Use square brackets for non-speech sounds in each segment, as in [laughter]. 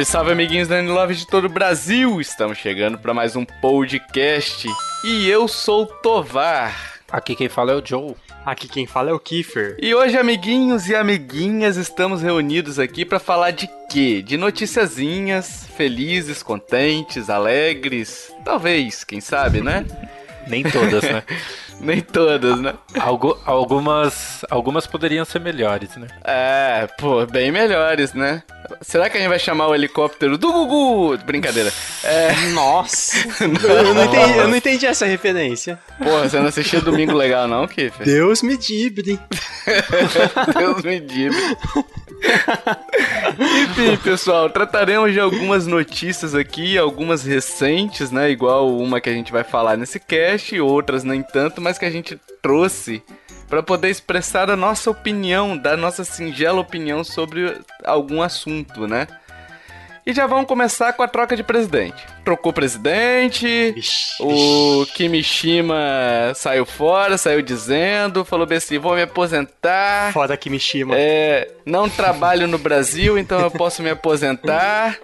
Salve, salve, amiguinhos da Love de todo o Brasil! Estamos chegando para mais um podcast e eu sou o Tovar. Aqui quem fala é o Joe. Aqui quem fala é o Kiefer. E hoje, amiguinhos e amiguinhas, estamos reunidos aqui para falar de quê? De noticiazinhas, felizes, contentes, alegres, talvez, quem sabe, né? [laughs] Nem todas, né? [laughs] Nem todas, né? Algu algumas, algumas poderiam ser melhores, né? É, pô, bem melhores, né? Será que a gente vai chamar o helicóptero do Gugu? Brincadeira. É... Nossa! [laughs] eu, não entendi, eu não entendi essa referência. Porra, você não assistiu Domingo Legal não, Kiffer? Deus me dibre. [laughs] Deus me dibre. [laughs] Enfim, pessoal, trataremos de algumas notícias aqui, algumas recentes, né? Igual uma que a gente vai falar nesse cast, outras nem tanto, mas que a gente trouxe para poder expressar a nossa opinião, da nossa singela opinião sobre algum assunto, né? E já vamos começar com a troca de presidente. Trocou presidente, ixi, o Kimishima saiu fora, saiu dizendo, falou bem assim, vou me aposentar. Foda Kimishima. É, não trabalho no Brasil, então eu posso me aposentar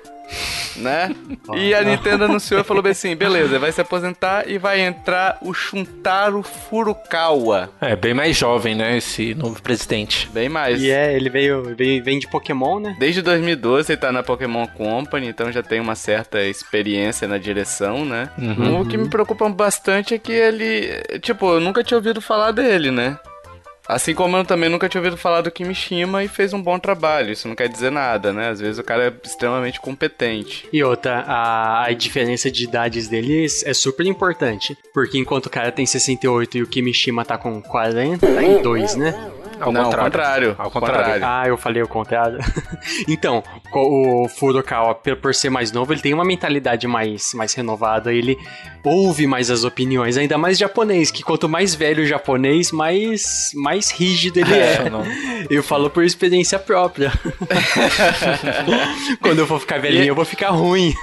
né? E a Nintendo anunciou e falou bem assim: beleza, vai se aposentar e vai entrar o Shuntaro Furukawa. É, bem mais jovem, né? Esse novo presidente. Bem mais. E é, ele veio, veio vem de Pokémon, né? Desde 2012 ele tá na Pokémon Company, então já tem uma certa experiência na direção, né? Uhum. O que me preocupa bastante é que ele. Tipo, eu nunca tinha ouvido falar dele, né? Assim como eu também nunca tinha ouvido falar do Kimishima e fez um bom trabalho. Isso não quer dizer nada, né? Às vezes o cara é extremamente competente. E outra, a, a diferença de idades deles é super importante. Porque enquanto o cara tem 68 e o Kimishima tá com 42, né? Ao não, contrário. contrário. Ao contrário. Ah, eu falei o contrário. [laughs] então, o Furukawa, por ser mais novo, ele tem uma mentalidade mais, mais renovada, ele ouve mais as opiniões, ainda mais japonês, que quanto mais velho o japonês, mais, mais rígido ele é. é. Eu [laughs] falo por experiência própria. [laughs] Quando eu for ficar velhinho, e... eu vou ficar ruim.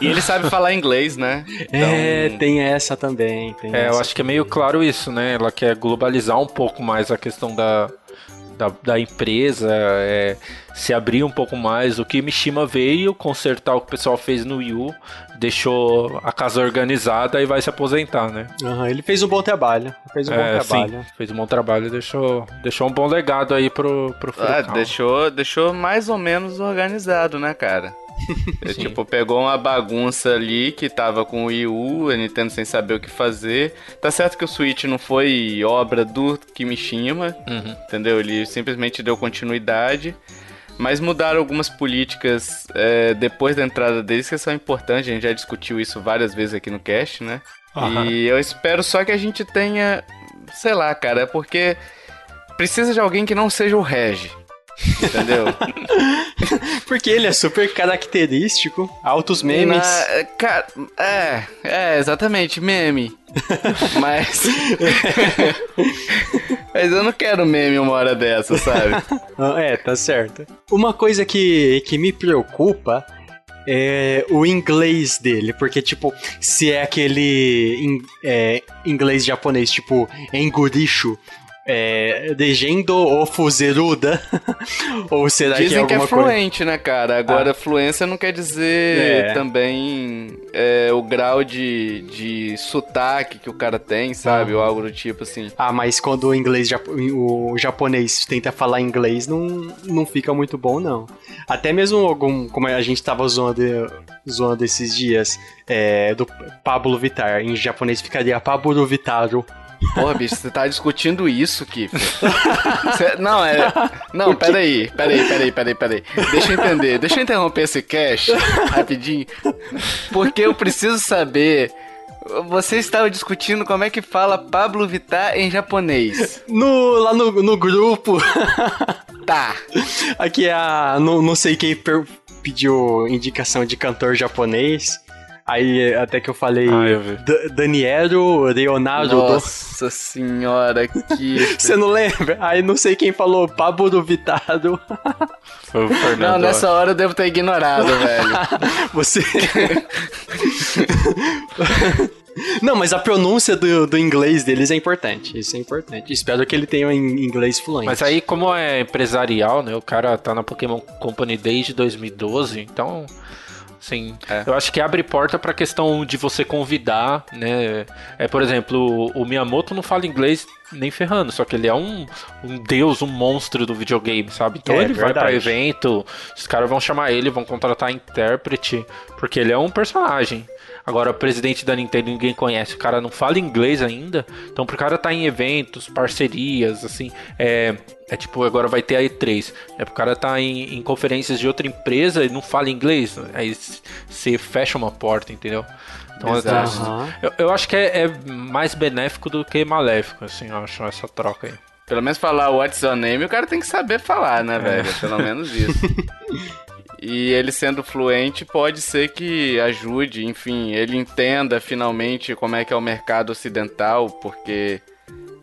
e ele sabe falar inglês, né? Então... É, tem essa também. Tem é, essa. eu acho que é meio claro isso, né? Ela quer globalizar um pouco mais a questão da, da, da empresa, é, se abrir um pouco mais. O Kimishima veio consertar o que o pessoal fez no Wii U, deixou a casa organizada e vai se aposentar, né? Uhum, ele fez um bom trabalho. Fez um é, bom trabalho. Sim, fez um bom trabalho e deixou, deixou um bom legado aí pro, pro Ah, deixou, deixou mais ou menos organizado, né, cara? [laughs] É, tipo, pegou uma bagunça ali que tava com o Wii U, a Nintendo sem saber o que fazer. Tá certo que o Switch não foi obra do Kimishima, uhum. entendeu? Ele simplesmente deu continuidade. Mas mudaram algumas políticas é, depois da entrada deles que são importantes. A gente já discutiu isso várias vezes aqui no cast, né? Uhum. E eu espero só que a gente tenha. Sei lá, cara, porque precisa de alguém que não seja o Regi. Entendeu? [laughs] Porque ele é super característico, altos memes. Na, cara, é, é, exatamente, meme. [laughs] Mas. [laughs] Mas eu não quero meme uma hora dessa, sabe? é, tá certo. Uma coisa que, que me preocupa é o inglês dele, porque, tipo, se é aquele in, é, inglês japonês, tipo, enguricho, é, Degendo ou Fuzeruda? [laughs] ou será Dizem que é alguma que é fluente, coisa? né, cara? Agora, ah. fluência não quer dizer é. também é, o grau de, de sotaque que o cara tem, sabe? Ah. Ou algo do tipo assim. Ah, mas quando o inglês, o japonês tenta falar inglês, não, não fica muito bom, não. Até mesmo algum, como a gente tava zoando, zoando esses dias, é, do Pablo Vittar, em japonês ficaria Pablo Vitaro. Porra, bicho, você tá discutindo isso, Kiff. não, é. Não, peraí, peraí, peraí, peraí, peraí. Deixa eu entender, deixa eu interromper esse cash rapidinho. Porque eu preciso saber. Você estava discutindo como é que fala Pablo Vittar em japonês. No, lá no, no grupo. Tá. Aqui é a. Não, não sei quem pediu indicação de cantor japonês. Aí até que eu falei ah, eu Danielo Leonardo. Nossa do... senhora, que. [laughs] Você não lembra? Aí não sei quem falou Pablo do Vitado. Foi o Fernando. Não, nessa hora eu devo ter ignorado, velho. [laughs] Você. [laughs] Não, mas a pronúncia do, do inglês deles é importante. Isso é importante. Espero que ele tenha um inglês fluente. Mas aí, como é empresarial, né? O cara tá na Pokémon Company desde 2012, então. Sim, é. eu acho que abre porta para a questão de você convidar, né? É, por exemplo, o Miyamoto não fala inglês nem ferrando, só que ele é um, um deus, um monstro do videogame, sabe? Então é, ele verdade. vai para evento, os caras vão chamar ele, vão contratar intérprete, porque ele é um personagem. Agora, o presidente da Nintendo ninguém conhece, o cara não fala inglês ainda. Então, pro cara tá em eventos, parcerias, assim, é, é tipo, agora vai ter a E3. É pro cara tá em, em, conferências de outra empresa e não fala inglês. Aí você fecha uma porta, entendeu? Então, eu, eu, acho que é, é, mais benéfico do que maléfico, assim, eu acho, essa troca aí. Pelo menos falar what's your name, o cara tem que saber falar, né, é. velho? Pelo menos isso. [laughs] E ele sendo fluente pode ser que ajude, enfim, ele entenda finalmente como é que é o mercado ocidental, porque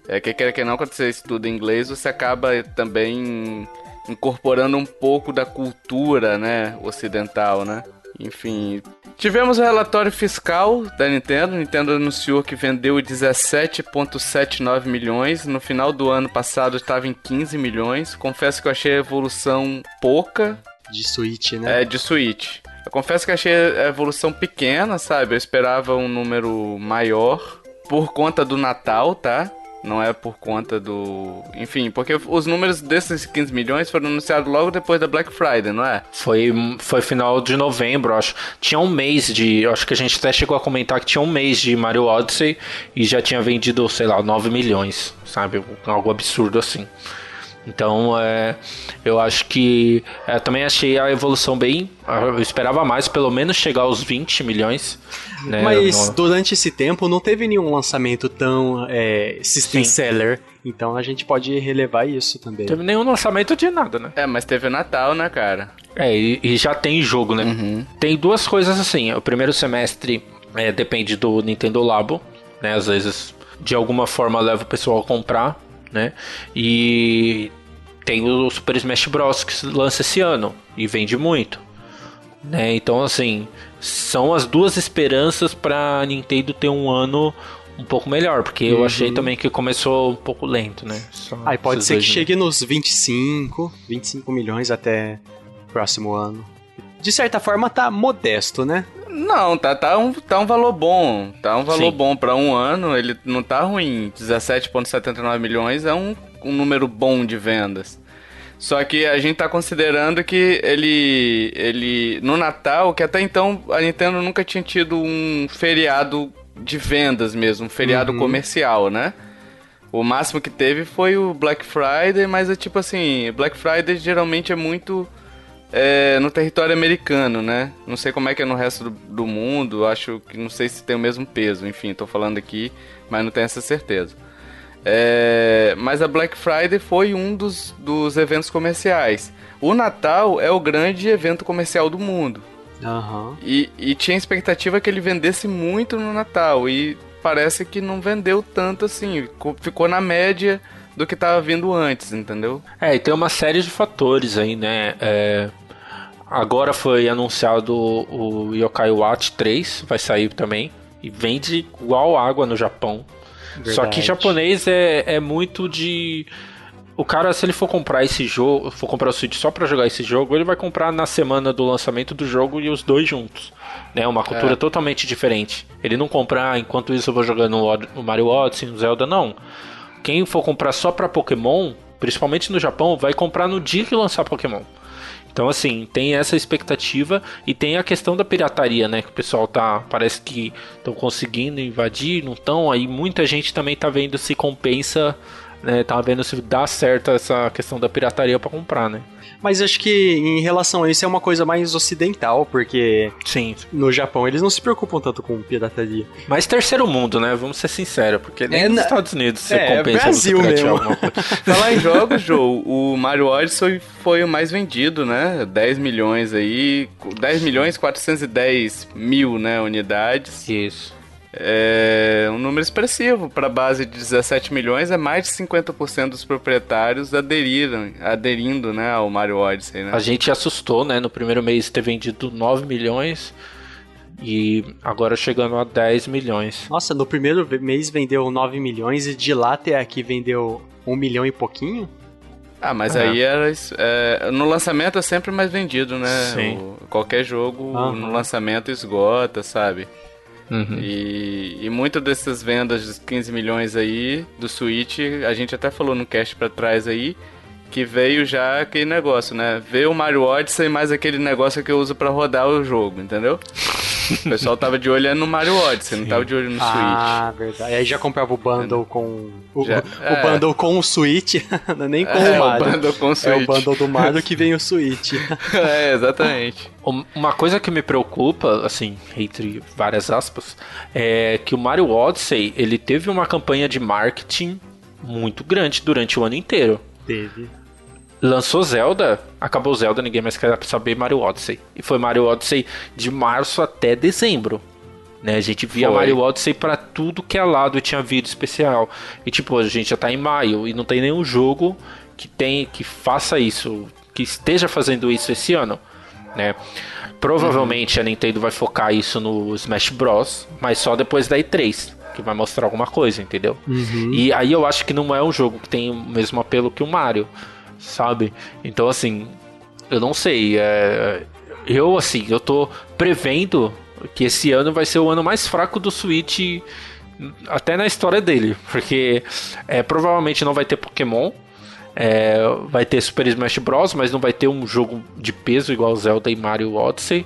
é que quer que não quando você estuda inglês, você acaba também incorporando um pouco da cultura, né, ocidental, né? Enfim, tivemos o relatório fiscal da Nintendo. Nintendo anunciou que vendeu 17,79 milhões. No final do ano passado estava em 15 milhões. Confesso que eu achei a evolução pouca de Switch, né? É, de Switch. Eu confesso que achei a evolução pequena, sabe? Eu esperava um número maior por conta do Natal, tá? Não é por conta do. Enfim, porque os números desses 15 milhões foram anunciados logo depois da Black Friday, não é? Foi, foi final de novembro, acho. Tinha um mês de. Acho que a gente até chegou a comentar que tinha um mês de Mario Odyssey e já tinha vendido, sei lá, 9 milhões, sabe? Algo absurdo assim. Então, é, eu acho que é, também achei a evolução bem. Eu esperava mais, pelo menos chegar aos 20 milhões. Né, Mas no... durante esse tempo não teve nenhum lançamento tão é, system Sim. seller. Então a gente pode relevar isso também. Teve nenhum lançamento de nada, né? É, mas teve o Natal, né, cara? É, e, e já tem jogo, né? Uhum. Tem duas coisas assim. O primeiro semestre é, depende do Nintendo Labo, né? Às vezes, de alguma forma, leva o pessoal a comprar né? E tem o Super Smash Bros. que lança esse ano e vende muito. Né? Então, assim, são as duas esperanças para Nintendo ter um ano um pouco melhor, porque uhum. eu achei também que começou um pouco lento, né? Aí pode ser que chegue nos 25, 25 milhões até próximo ano. De certa forma tá modesto, né? Não, tá, tá, um, tá um valor bom. Tá um valor Sim. bom para um ano, ele não tá ruim. 17,79 milhões é um um número bom de vendas. Só que a gente tá considerando que ele, ele no Natal, que até então a Nintendo nunca tinha tido um feriado de vendas mesmo, um feriado uhum. comercial, né? O máximo que teve foi o Black Friday, mas é tipo assim, Black Friday geralmente é muito é, no território americano, né? Não sei como é que é no resto do, do mundo, acho que não sei se tem o mesmo peso, enfim, tô falando aqui, mas não tenho essa certeza. É, mas a Black Friday foi um dos, dos eventos comerciais. O Natal é o grande evento comercial do mundo. Uhum. E, e tinha expectativa que ele vendesse muito no Natal. E parece que não vendeu tanto assim. Ficou na média do que estava vindo antes, entendeu? É, e tem uma série de fatores aí, né? É, agora foi anunciado o Yokai Watch 3, vai sair também. E vende igual água no Japão. Verdade. Só que japonês é, é muito de. O cara, se ele for comprar esse jogo, for comprar o Switch só para jogar esse jogo, ele vai comprar na semana do lançamento do jogo e os dois juntos. Né? Uma cultura é. totalmente diferente. Ele não comprar, ah, enquanto isso eu vou jogando o Mario Odyssey, o Zelda, não. Quem for comprar só pra Pokémon, principalmente no Japão, vai comprar no dia que lançar Pokémon. Então, assim, tem essa expectativa e tem a questão da pirataria, né? Que o pessoal tá. Parece que estão conseguindo invadir, não estão. Aí muita gente também tá vendo se compensa, né? Tá vendo se dá certo essa questão da pirataria para comprar, né? Mas acho que em relação a isso é uma coisa mais ocidental, porque Sim. no Japão eles não se preocupam tanto com pirataria. Mas terceiro mundo, né? Vamos ser sinceros, porque nem é, nos Estados Unidos você é, compensa Brasil mesmo. [laughs] Falar em jogos, Joe, o Mario Odyssey foi o mais vendido, né? 10 milhões aí, 10 milhões 410 mil, né, unidades. Isso. É um número expressivo para a base de 17 milhões, é mais de 50% dos proprietários aderiram, aderindo né, ao Mario Odyssey. Né? A gente assustou, né? No primeiro mês ter vendido 9 milhões. E agora chegando a 10 milhões. Nossa, no primeiro mês vendeu 9 milhões e de lá até aqui vendeu 1 milhão e pouquinho? Ah, mas é. aí era. É, no lançamento é sempre mais vendido, né? Sim. O, qualquer jogo uhum. no lançamento esgota, sabe? Uhum. E, e muitas dessas vendas de 15 milhões aí do Switch, a gente até falou no cast pra trás aí, que veio já aquele negócio, né? Veio o Mario Odyssey mais aquele negócio que eu uso para rodar o jogo, entendeu? [laughs] O pessoal tava de olho no Mario Odyssey, Sim. não tava de olho no Switch. Ah, verdade. E aí já comprava o bundle com. O, já, o, é. o bundle com o Switch, [laughs] é nem com é, o Mario. O bundle com o Switch. É o bundle do Mario que vem o [laughs] Switch. é, exatamente. Uma coisa que me preocupa, assim, entre várias aspas, é que o Mario Odyssey ele teve uma campanha de marketing muito grande durante o ano inteiro. Teve. Lançou Zelda, acabou Zelda, ninguém mais quer saber Mario Odyssey. E foi Mario Odyssey de março até dezembro. Né? A gente via foi. Mario Odyssey para tudo que é lado e tinha vídeo especial. E tipo, a gente já tá em maio e não tem nenhum jogo que tem que faça isso, que esteja fazendo isso esse ano, né? Provavelmente uhum. a Nintendo vai focar isso no Smash Bros, mas só depois da E3 que vai mostrar alguma coisa, entendeu? Uhum. E aí eu acho que não é um jogo que tem o mesmo apelo que o Mario sabe? Então, assim, eu não sei. É... Eu, assim, eu tô prevendo que esse ano vai ser o ano mais fraco do Switch até na história dele, porque é, provavelmente não vai ter Pokémon, é, vai ter Super Smash Bros, mas não vai ter um jogo de peso igual Zelda e Mario Odyssey,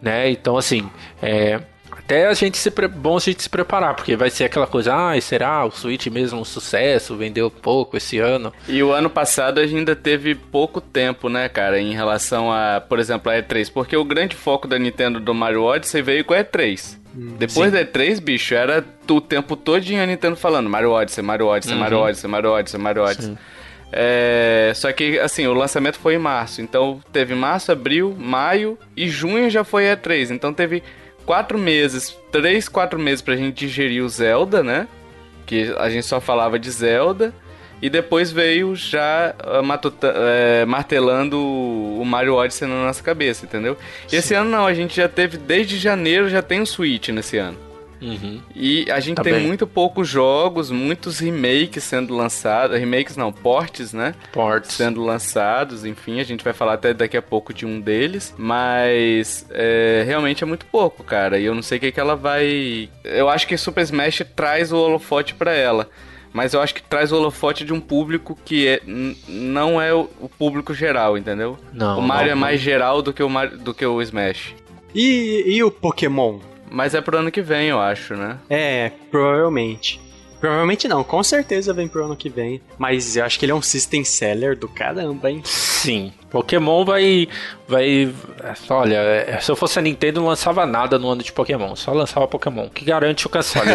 né? Então assim, é, até a gente se bom a gente se preparar, porque vai ser aquela coisa, ah, será o Switch mesmo um sucesso, vendeu pouco esse ano. E o ano passado a gente ainda teve pouco tempo, né, cara, em relação a, por exemplo, a E3, porque o grande foco da Nintendo do Mario Odyssey veio com a E3. Hum, Depois Sim. da E3, bicho, era o tempo todo a Nintendo falando Mario Odyssey, Mario Odyssey, uhum. Mario Odyssey, Mario Odyssey, Mario Odyssey. É, só que, assim, o lançamento foi em março. Então, teve março, abril, maio e junho já foi E3. Então, teve quatro meses, três, quatro meses pra gente digerir o Zelda, né? Que a gente só falava de Zelda. E depois veio já uh, matuta, uh, martelando o Mario Odyssey na nossa cabeça, entendeu? E esse ano não, a gente já teve, desde janeiro já tem o Switch nesse ano. Uhum. E a gente tá tem bem. muito poucos jogos, muitos remakes sendo lançados. Remakes não, portes, né? Portes. Sendo lançados, enfim, a gente vai falar até daqui a pouco de um deles. Mas é, realmente é muito pouco, cara. E eu não sei o que, que ela vai. Eu acho que Super Smash traz o holofote para ela mas eu acho que traz o holofote de um público que é, não é o, o, público geral, entendeu? Não, o Mario não, é mais geral do que o, Mario, do que o Smash. E, e o Pokémon? Mas é pro ano que vem, eu acho, né? É, provavelmente. Provavelmente não, com certeza vem pro ano que vem. Mas eu acho que ele é um system seller do caramba, hein? Sim. Pokémon vai. vai. Olha, é, se eu fosse a Nintendo, não lançava nada no ano de Pokémon. Só lançava Pokémon, que garante o console. [laughs]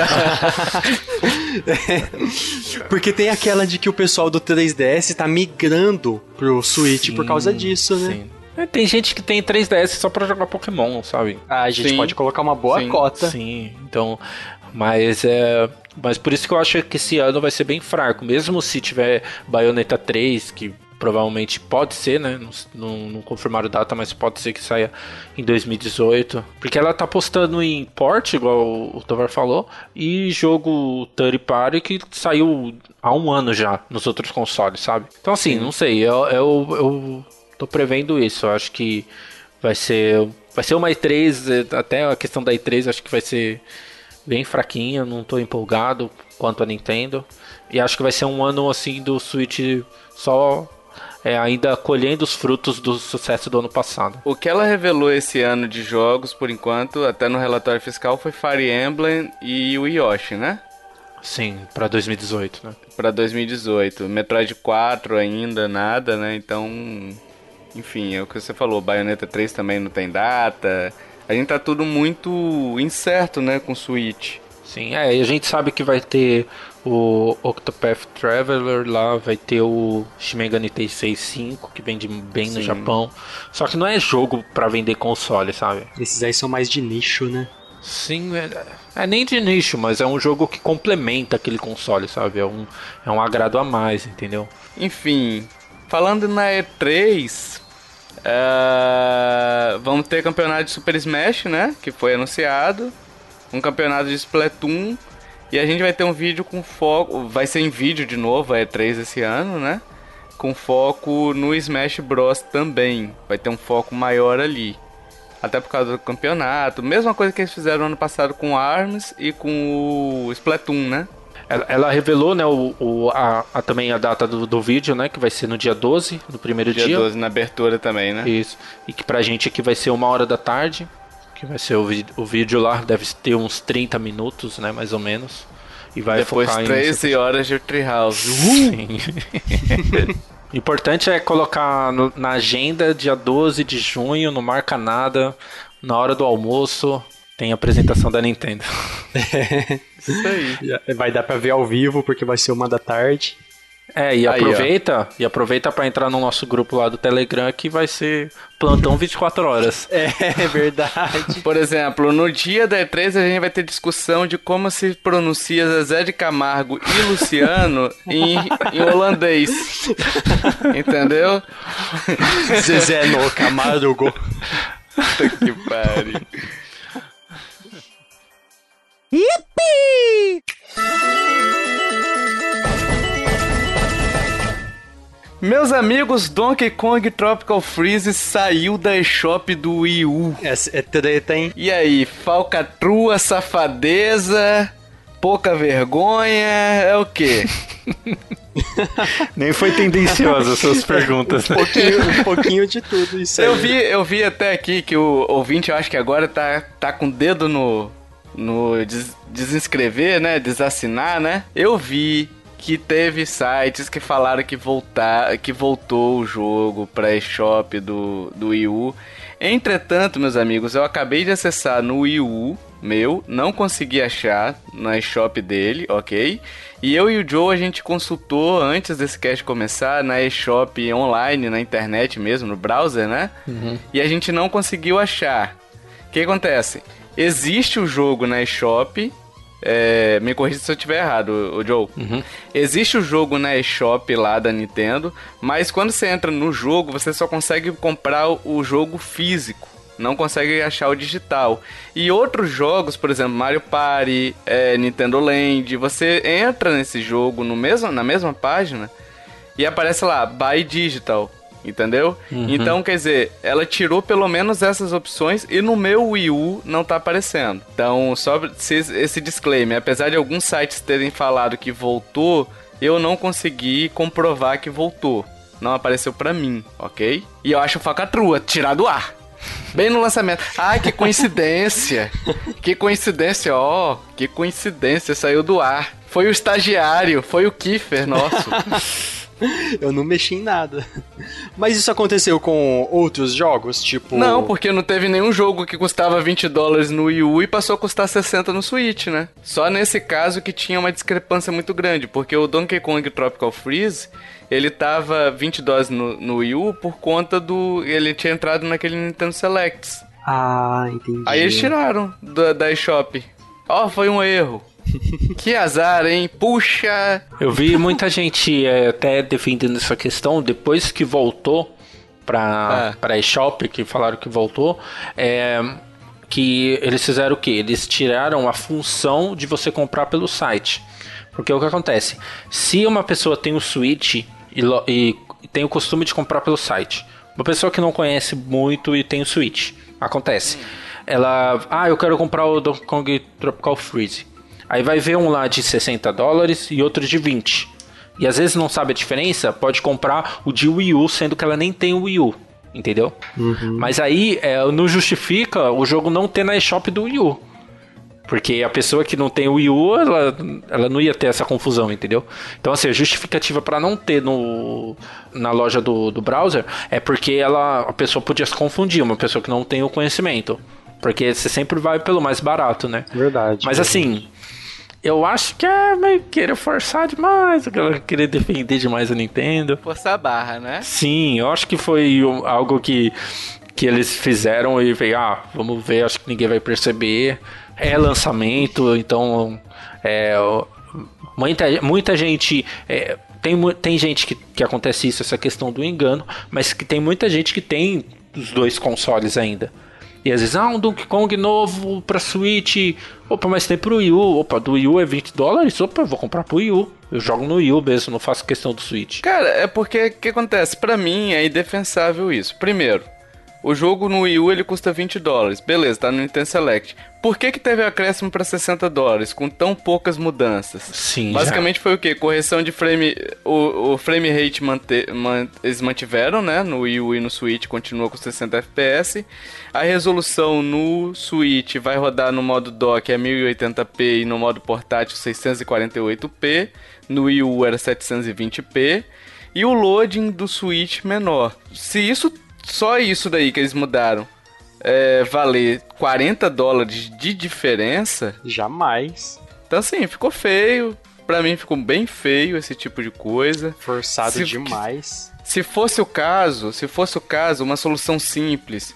Porque tem aquela de que o pessoal do 3DS tá migrando pro Switch sim, por causa disso, né? Sim. É, tem gente que tem 3DS só pra jogar Pokémon, sabe? Ah, a gente Sim. pode colocar uma boa Sim. cota. Sim, então. Mas é. Mas por isso que eu acho que esse ano vai ser bem fraco. Mesmo se tiver Bayonetta 3, que provavelmente pode ser, né? Não, não, confirmaram data, mas pode ser que saia em 2018. Porque ela tá postando em port, igual o Tovar falou, e jogo third party que saiu há um ano já nos outros consoles, sabe? Então assim, não sei, eu, eu, eu tô prevendo isso. Eu acho que vai ser. Vai ser uma E3, até a questão da E3 acho que vai ser bem fraquinha, não tô empolgado quanto a Nintendo. E acho que vai ser um ano assim do Switch só é, ainda colhendo os frutos do sucesso do ano passado. O que ela revelou esse ano de jogos, por enquanto, até no relatório fiscal, foi Fire Emblem e o Yoshi, né? Sim, para 2018, né? Para 2018. Metroid 4 ainda nada, né? Então enfim, é o que você falou, Bayonetta 3 também não tem data. A gente tá tudo muito incerto, né, com Switch. Sim, é, e a gente sabe que vai ter o Octopath Traveler lá, vai ter o Shin Megami Tensei 5, que vende bem Sim. no Japão. Só que não é jogo para vender console, sabe? Esses aí são mais de nicho, né? Sim, é, é, nem de nicho, mas é um jogo que complementa aquele console, sabe? É um, é um agrado a mais, entendeu? Enfim, falando na E3, Uh, vamos ter campeonato de Super Smash, né? Que foi anunciado. Um campeonato de Splatoon. E a gente vai ter um vídeo com foco. Vai ser em vídeo de novo, é 3 esse ano, né? Com foco no Smash Bros também. Vai ter um foco maior ali. Até por causa do campeonato. Mesma coisa que eles fizeram ano passado com ARMS e com o Splatoon, né? Ela, ela revelou, né, o, o a, a, também a data do, do, vídeo, né, que vai ser no dia 12, no primeiro dia. Dia 12, na abertura também, né? Isso. E que pra gente aqui vai ser uma hora da tarde, que vai ser o, o vídeo lá, deve ter uns 30 minutos, né, mais ou menos. E vai Depois focar 13 em... horas de Treehouse. Sim. O [laughs] importante é colocar no, na agenda dia 12 de junho, não marca nada, na hora do almoço, tem apresentação da Nintendo. [laughs] Isso [laughs] aí. Vai dar pra ver ao vivo, porque vai ser uma da tarde. É, e aproveita, Aí, e aproveita para entrar no nosso grupo lá do Telegram que vai ser plantão 24 horas. [laughs] É, é verdade. Por exemplo, no dia da E3 a gente vai ter discussão de como se pronuncia Zezé de Camargo e Luciano [laughs] em, em holandês. Entendeu? Zezé no Camargo. Puta que pariu. Yippee! Meus amigos, Donkey Kong Tropical Freeze saiu da eShop do Wii U. É, é treta, hein? E aí, falcatrua, safadeza, pouca vergonha, é o quê? [laughs] Nem foi tendenciosa suas [laughs] perguntas. Um pouquinho, um pouquinho de tudo isso aí. Eu vi, eu vi até aqui que o ouvinte, eu acho que agora tá, tá com o dedo no, no des desinscrever, né? Desassinar, né? Eu vi que teve sites que falaram que voltar, que voltou o jogo para eShop do do Wii U. Entretanto, meus amigos, eu acabei de acessar no Wii U meu, não consegui achar na eShop dele, ok? E eu e o Joe a gente consultou antes desse cast começar na eShop online, na internet mesmo, no browser, né? Uhum. E a gente não conseguiu achar. O que acontece? Existe o jogo na eShop. É, me corrija se eu estiver errado, o Joe. Uhum. Existe o jogo na eShop lá da Nintendo, mas quando você entra no jogo, você só consegue comprar o jogo físico. Não consegue achar o digital. E outros jogos, por exemplo, Mario Party, é, Nintendo Land, você entra nesse jogo no mesmo, na mesma página e aparece lá, Buy Digital entendeu? Uhum. Então, quer dizer, ela tirou pelo menos essas opções e no meu Wii U não tá aparecendo. Então, só esse disclaimer, apesar de alguns sites terem falado que voltou, eu não consegui comprovar que voltou. Não apareceu para mim, ok? E eu acho facatrua, tirar do ar. Bem no lançamento. Ai, que coincidência. que coincidência, ó. Oh, que coincidência, saiu do ar. Foi o estagiário, foi o Kiefer nosso. [laughs] eu não mexi em nada. Mas isso aconteceu com outros jogos, tipo. Não, porque não teve nenhum jogo que custava 20 dólares no Wii U e passou a custar 60 no Switch, né? Só nesse caso que tinha uma discrepância muito grande, porque o Donkey Kong Tropical Freeze ele tava 20 dólares no, no Wii U por conta do. Ele tinha entrado naquele Nintendo Selects. Ah, entendi. Aí eles tiraram da, da eShop. Ó, oh, foi um erro. [laughs] que azar, hein? Puxa! Eu vi muita gente é, até defendendo essa questão depois que voltou para é. para eShop, que falaram que voltou, é, que eles fizeram o que? Eles tiraram a função de você comprar pelo site. Porque o que acontece? Se uma pessoa tem o um Switch e, e, tem o costume de comprar pelo site, uma pessoa que não conhece muito e tem o Switch, acontece. Ela, ah, eu quero comprar o Donkey Kong Tropical Freeze. Aí vai ver um lá de 60 dólares e outro de 20. E às vezes não sabe a diferença, pode comprar o de Wii U, sendo que ela nem tem o Wii U. Entendeu? Uhum. Mas aí é, não justifica o jogo não ter na eShop do Wii U. Porque a pessoa que não tem o Wii U, ela, ela não ia ter essa confusão, entendeu? Então, assim, a justificativa para não ter no, na loja do, do browser é porque ela, a pessoa podia se confundir, uma pessoa que não tem o conhecimento. Porque você sempre vai pelo mais barato, né? Verdade. Mas verdade. assim, eu acho que é meio querer forçar demais, querer defender demais a Nintendo. Forçar a barra, né? Sim, eu acho que foi algo que, que eles fizeram e veio, ah, vamos ver, acho que ninguém vai perceber. É lançamento, então é, muita, muita gente é, tem, tem gente que, que acontece isso, essa questão do engano, mas que tem muita gente que tem os dois consoles ainda. E às vezes, ah, um Donkey Kong novo pra Switch. Opa, mas tem pro Wii U. Opa, do Wii U é 20 dólares. Opa, eu vou comprar pro Wii U. Eu jogo no Wii U mesmo, não faço questão do Switch. Cara, é porque o que acontece? Para mim é indefensável isso. Primeiro, o jogo no Wii U ele custa 20 dólares. Beleza, tá no Nintendo Select. Por que que teve acréscimo para 60 dólares com tão poucas mudanças? Sim. Basicamente já. foi o que? Correção de frame. O, o frame rate mante, man, eles mantiveram, né? No Wii U e no Switch continua com 60 FPS. A resolução no Switch vai rodar no modo dock é 1080p e no modo portátil 648p. No Wii U era 720p. E o loading do Switch menor. Se isso só isso daí que eles mudaram é, valer 40 dólares de diferença. Jamais. Então, assim, ficou feio. Pra mim ficou bem feio esse tipo de coisa. Forçado se, demais. Se fosse o caso, se fosse o caso, uma solução simples.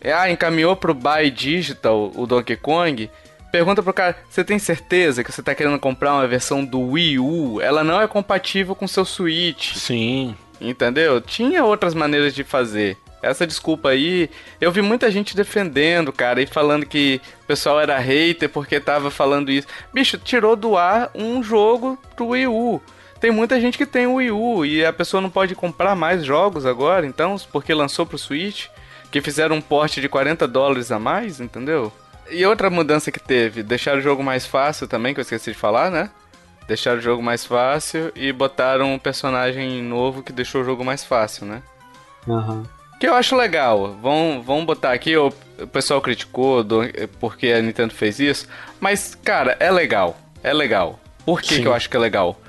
É, ah, encaminhou pro Buy Digital o Donkey Kong. Pergunta pro cara, você tem certeza que você tá querendo comprar uma versão do Wii U? Ela não é compatível com seu Switch. Sim. Entendeu? Tinha outras maneiras de fazer. Essa desculpa aí, eu vi muita gente defendendo, cara, e falando que o pessoal era hater porque tava falando isso. Bicho, tirou do ar um jogo pro Wii U. Tem muita gente que tem o Wii U e a pessoa não pode comprar mais jogos agora, então, porque lançou pro Switch, que fizeram um porte de 40 dólares a mais, entendeu? E outra mudança que teve, deixar o jogo mais fácil também, que eu esqueci de falar, né? Deixaram o jogo mais fácil e botaram um personagem novo que deixou o jogo mais fácil, né? Uhum. Que eu acho legal. Vamos, vamos botar aqui, o, o pessoal criticou do, porque a Nintendo fez isso. Mas, cara, é legal. É legal. Por que, que eu acho que é legal?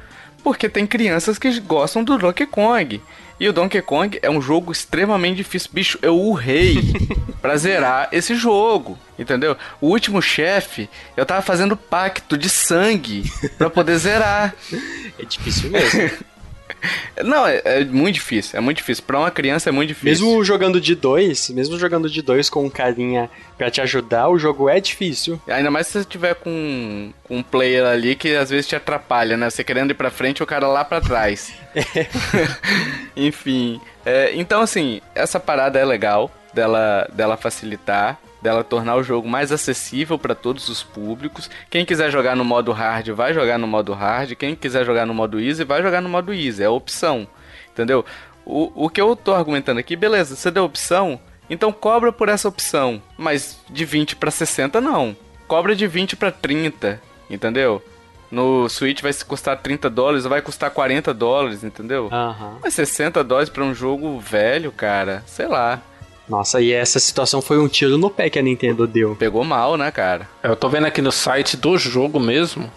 Porque tem crianças que gostam do Donkey Kong. E o Donkey Kong é um jogo extremamente difícil. Bicho, eu urrei [laughs] pra zerar esse jogo. Entendeu? O último chefe, eu tava fazendo pacto de sangue pra poder zerar. [laughs] É difícil mesmo. [laughs] [laughs] Não, é, é, muito difícil, é muito difícil. Pra uma criança é muito difícil. Mesmo jogando de dois, mesmo jogando de dois com um carinha pra te ajudar, o jogo é difícil. Ainda mais se você tiver com, com um player ali que às vezes te atrapalha, né? Você querendo ir pra frente e o cara lá pra trás. É. [laughs] [laughs] Enfim. É, então, assim, essa parada é legal dela, dela facilitar dela tornar o jogo mais acessível para todos os públicos. Quem quiser jogar no modo hard, vai jogar no modo hard. Quem quiser jogar no modo easy, vai jogar no modo easy. É opção. Entendeu? O, o que eu tô argumentando aqui, beleza, você deu opção, então cobra por essa opção. Mas de 20 para 60 não. Cobra de 20 para 30, entendeu? No Switch vai custar 30 dólares, vai custar 40 dólares, entendeu? Uhum. Mas 60 dólares para um jogo velho, cara, sei lá. Nossa, e essa situação foi um tiro no pé que a Nintendo deu. Pegou mal, né, cara? Eu tô vendo aqui no site do jogo mesmo.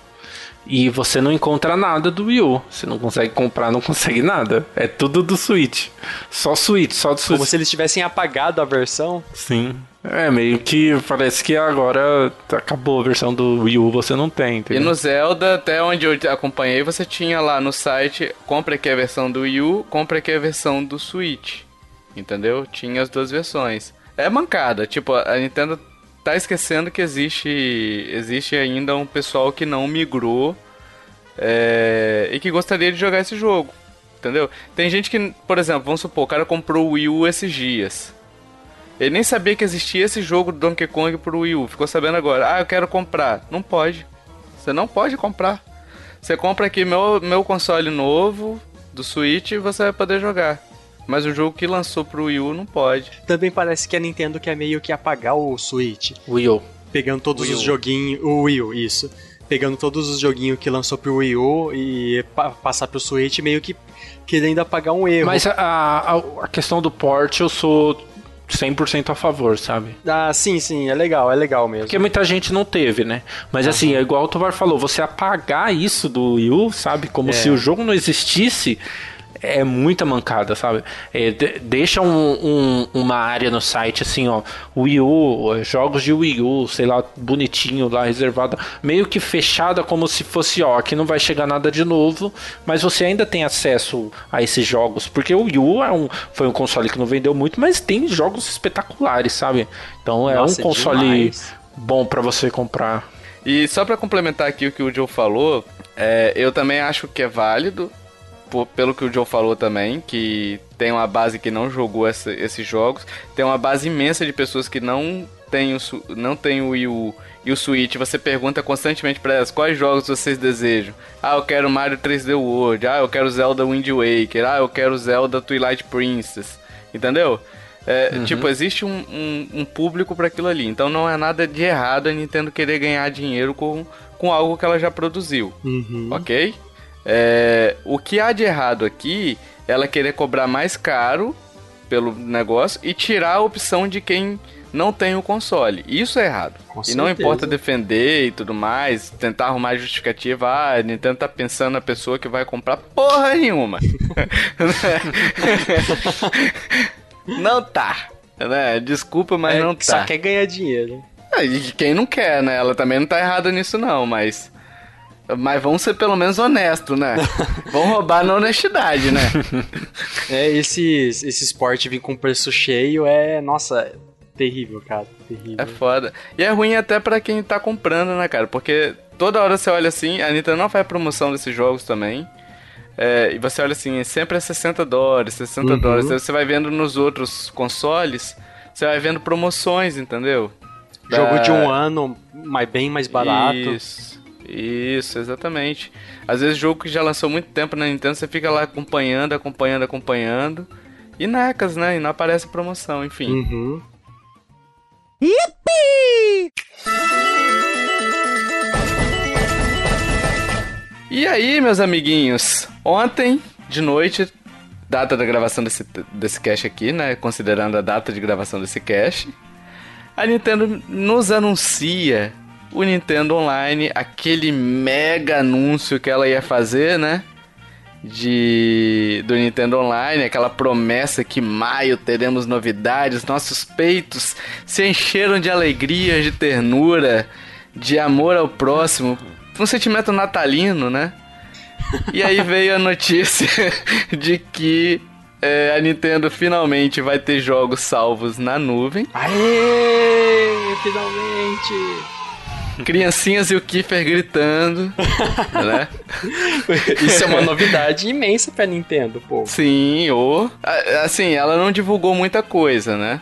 E você não encontra nada do Wii U. Você não consegue comprar, não [laughs] consegue nada. É tudo do Switch. Só Switch, só do Switch. Como se eles tivessem apagado a versão. Sim. É, meio que parece que agora acabou a versão do Wii U, você não tem. Entendeu? E no Zelda, até onde eu acompanhei, você tinha lá no site: compra aqui a versão do Wii U, compra aqui a versão do Switch entendeu? Tinha as duas versões. É mancada, tipo, a Nintendo tá esquecendo que existe existe ainda um pessoal que não migrou é, e que gostaria de jogar esse jogo, entendeu? Tem gente que, por exemplo, vamos supor, o cara comprou o Wii U esses dias. Ele nem sabia que existia esse jogo do Donkey Kong pro Wii U. Ficou sabendo agora. Ah, eu quero comprar. Não pode. Você não pode comprar. Você compra aqui meu, meu console novo do Switch e você vai poder jogar. Mas o jogo que lançou pro Wii U não pode. Também parece que a Nintendo quer meio que apagar o Switch. Wii U. Pegando todos Wii os joguinhos. O Wii U, isso. Pegando todos os joguinhos que lançou pro Wii U e pa passar pro Switch, meio que querendo apagar um erro. Mas a, a, a questão do port eu sou 100% a favor, sabe? Ah, sim, sim, é legal, é legal mesmo. Porque muita gente não teve, né? Mas uhum. assim, é igual o Tovar falou, você apagar isso do Wii U, sabe? Como é. se o jogo não existisse, é muita mancada, sabe? É, de, deixa um, um, uma área no site assim, ó, Wii U, jogos de Wii U, sei lá, bonitinho lá, reservado, meio que fechada como se fosse, ó, aqui não vai chegar nada de novo, mas você ainda tem acesso a esses jogos, porque o Wii U é um, foi um console que não vendeu muito, mas tem jogos espetaculares, sabe? Então é Nossa, um console demais. bom para você comprar. E só para complementar aqui o que o Joe falou, é, eu também acho que é válido por, pelo que o Joe falou também, que tem uma base que não jogou essa, esses jogos, tem uma base imensa de pessoas que não tem o, não tem o Wii U e o Switch, você pergunta constantemente para elas quais jogos vocês desejam. Ah, eu quero Mario 3D World. Ah, eu quero Zelda Wind Waker. Ah, eu quero Zelda Twilight Princess. Entendeu? É, uhum. Tipo, existe um, um, um público para aquilo ali. Então não é nada de errado a Nintendo querer ganhar dinheiro com, com algo que ela já produziu. Uhum. Ok? É, o que há de errado aqui é ela querer cobrar mais caro pelo negócio e tirar a opção de quem não tem o console. Isso é errado. Com e certeza. não importa defender e tudo mais, tentar arrumar justificativa, ah, a Nintendo tá pensando na pessoa que vai comprar porra nenhuma. [laughs] não tá. Né? Desculpa, mas é, não tá. Só quer ganhar dinheiro. É, e quem não quer, né? Ela também não tá errada nisso não, mas... Mas vamos ser pelo menos honestos, né? [laughs] vamos roubar na honestidade, né? [laughs] É, esse, esse esporte vir com preço cheio é, nossa, terrível, cara. Terrível. É foda. E é ruim até para quem tá comprando, né, cara? Porque toda hora você olha assim, a Nintendo não faz promoção desses jogos também. É, e você olha assim, sempre é 60 dólares, 60 uhum. dólares. Aí você vai vendo nos outros consoles, você vai vendo promoções, entendeu? Jogo da... de um ano, mas bem mais barato. Isso, isso, exatamente. Às vezes jogo que já lançou muito tempo na Nintendo, você fica lá acompanhando, acompanhando, acompanhando. E necas, né? E não aparece promoção, enfim. Uhum. Yippee! E aí, meus amiguinhos? Ontem, de noite, data da gravação desse, desse cast aqui, né? Considerando a data de gravação desse cast, a Nintendo nos anuncia o Nintendo Online, aquele mega anúncio que ela ia fazer, né? de do Nintendo Online, aquela promessa que maio teremos novidades, nossos peitos se encheram de alegria, de ternura, de amor ao próximo, um sentimento natalino, né? E aí veio a notícia [laughs] de que é, a Nintendo finalmente vai ter jogos salvos na nuvem. Aê! Finalmente! Criancinhas e o Kiefer gritando, né? [laughs] Isso é uma novidade imensa pra Nintendo, pô. Sim, ou... Assim, ela não divulgou muita coisa, né?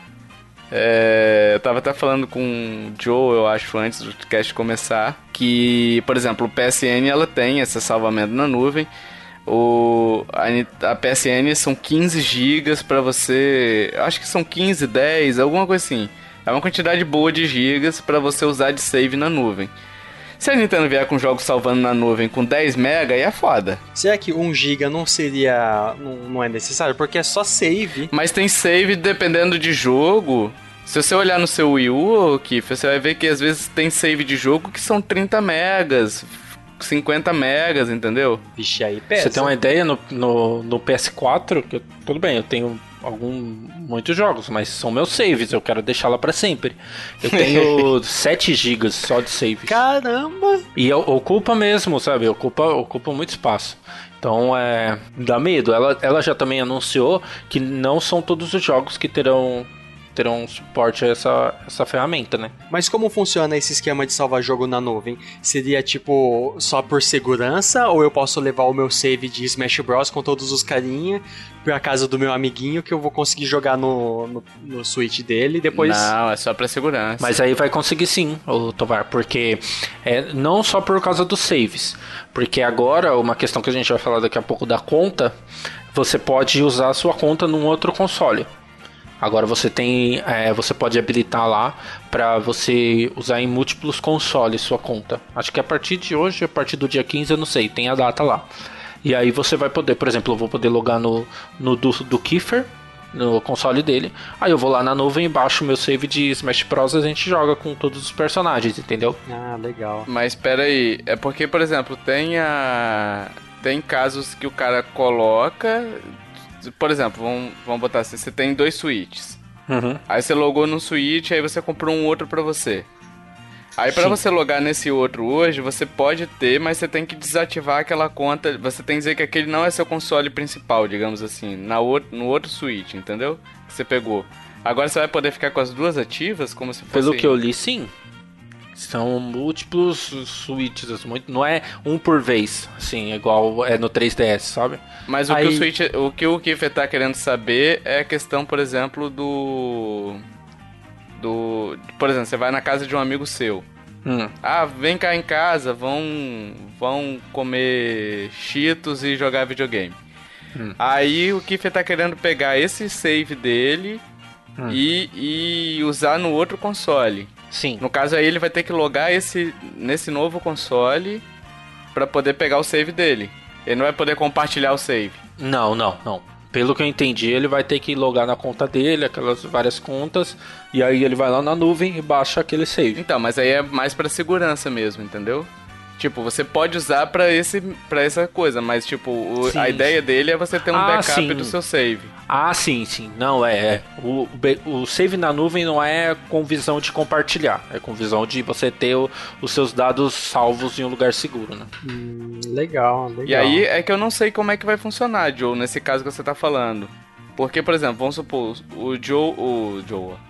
É, eu tava até falando com o Joe, eu acho, antes do cast começar, que, por exemplo, o PSN ela tem esse salvamento na nuvem. O, a, a PSN são 15 GB para você. Acho que são 15, 10, alguma coisa assim. É uma quantidade boa de gigas para você usar de save na nuvem. Se a Nintendo vier com jogos salvando na nuvem com 10 MB, aí é foda. Será que 1 GB não seria. Não, não é necessário? Porque é só save. Mas tem save dependendo de jogo. Se você olhar no seu Wii U, Kif, você vai ver que às vezes tem save de jogo que são 30 megas, 50 megas, entendeu? Vixe, aí pesa. Você tem uma ideia no, no, no PS4, que eu, tudo bem, eu tenho algum muitos jogos, mas são meus saves, eu quero deixar lá para sempre. Eu tenho [laughs] 7 GB só de save. Caramba! E ocupa mesmo, sabe? Ocupa, ocupa muito espaço. Então é. dá medo. Ela, ela já também anunciou que não são todos os jogos que terão terão suporte a essa, essa ferramenta, né? Mas como funciona esse esquema de salvar jogo na nuvem? Seria tipo só por segurança ou eu posso levar o meu save de Smash Bros com todos os carinha pra casa do meu amiguinho que eu vou conseguir jogar no, no, no Switch dele e depois. Não, é só pra segurança. Mas aí vai conseguir sim, o Tovar, porque é não só por causa dos saves, porque agora uma questão que a gente vai falar daqui a pouco da conta, você pode usar a sua conta num outro console. Agora você tem, é, você pode habilitar lá para você usar em múltiplos consoles sua conta. Acho que a partir de hoje, a partir do dia 15, eu não sei, tem a data lá. E aí você vai poder, por exemplo, eu vou poder logar no, no do, do Kiefer, no console dele. Aí eu vou lá na nuvem e baixo meu save de Smash Bros. e a gente joga com todos os personagens, entendeu? Ah, legal. Mas espera aí, é porque, por exemplo, tem a... Tem casos que o cara coloca por exemplo, vamos, vamos botar assim, você tem dois suítes. Uhum. Aí você logou no suíte, aí você comprou um outro para você. Aí para você logar nesse outro hoje, você pode ter, mas você tem que desativar aquela conta. Você tem que dizer que aquele não é seu console principal, digamos assim, na o, no outro suíte, entendeu? Que você pegou. Agora você vai poder ficar com as duas ativas, como se fosse... Pelo que eu li, sim. São múltiplos switches, assim, não é um por vez, assim, igual é no 3DS, sabe? Mas o Aí... que o Switch, o que o Kiffer tá querendo saber é a questão, por exemplo, do do, por exemplo, você vai na casa de um amigo seu. Hum. Ah, vem cá em casa, vão vão comer cheetos e jogar videogame. Hum. Aí o Kiffer tá querendo pegar esse save dele hum. e, e usar no outro console. Sim. No caso aí ele vai ter que logar esse nesse novo console para poder pegar o save dele. Ele não vai poder compartilhar o save. Não, não, não. Pelo que eu entendi, ele vai ter que logar na conta dele, aquelas várias contas, e aí ele vai lá na nuvem e baixa aquele save. Então, mas aí é mais para segurança mesmo, entendeu? Tipo, você pode usar para esse para essa coisa, mas tipo, o, a ideia dele é você ter um ah, backup sim. do seu save. Ah, sim, sim. Não, é. é. O, o save na nuvem não é com visão de compartilhar, é com visão de você ter o, os seus dados salvos em um lugar seguro, né? Hum, legal, legal. E aí é que eu não sei como é que vai funcionar, Joe, nesse caso que você tá falando. Porque, por exemplo, vamos supor, o Joe. O Joe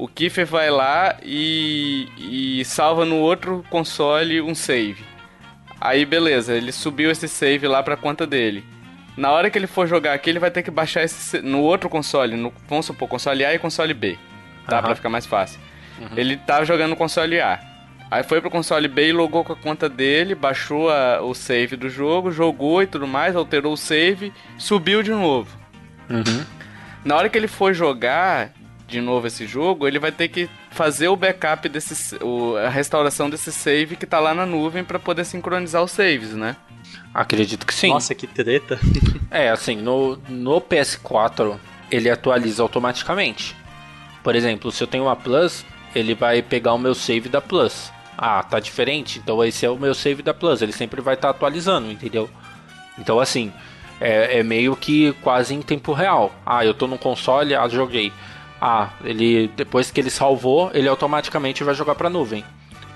o Kiefer vai lá e, e salva no outro console um save. Aí beleza, ele subiu esse save lá pra conta dele. Na hora que ele for jogar aqui, ele vai ter que baixar esse no outro console, no, vamos supor, console A e console B, tá? Uhum. Pra ficar mais fácil. Uhum. Ele tá jogando no console A. Aí foi pro console B e logou com a conta dele, baixou a, o save do jogo, jogou e tudo mais, alterou o save, subiu de novo. Uhum. Na hora que ele for jogar, de novo esse jogo, ele vai ter que fazer o backup desse o, a restauração desse save que tá lá na nuvem para poder sincronizar os saves, né? Acredito que sim. Nossa, que treta. [laughs] é, assim, no, no PS4 ele atualiza automaticamente. Por exemplo, se eu tenho uma Plus, ele vai pegar o meu save da Plus. Ah, tá diferente? Então esse é o meu save da Plus. Ele sempre vai estar tá atualizando, entendeu? Então assim, é, é, meio que quase em tempo real. Ah, eu tô no console, ah, joguei. Ah, ele depois que ele salvou, ele automaticamente vai jogar para nuvem.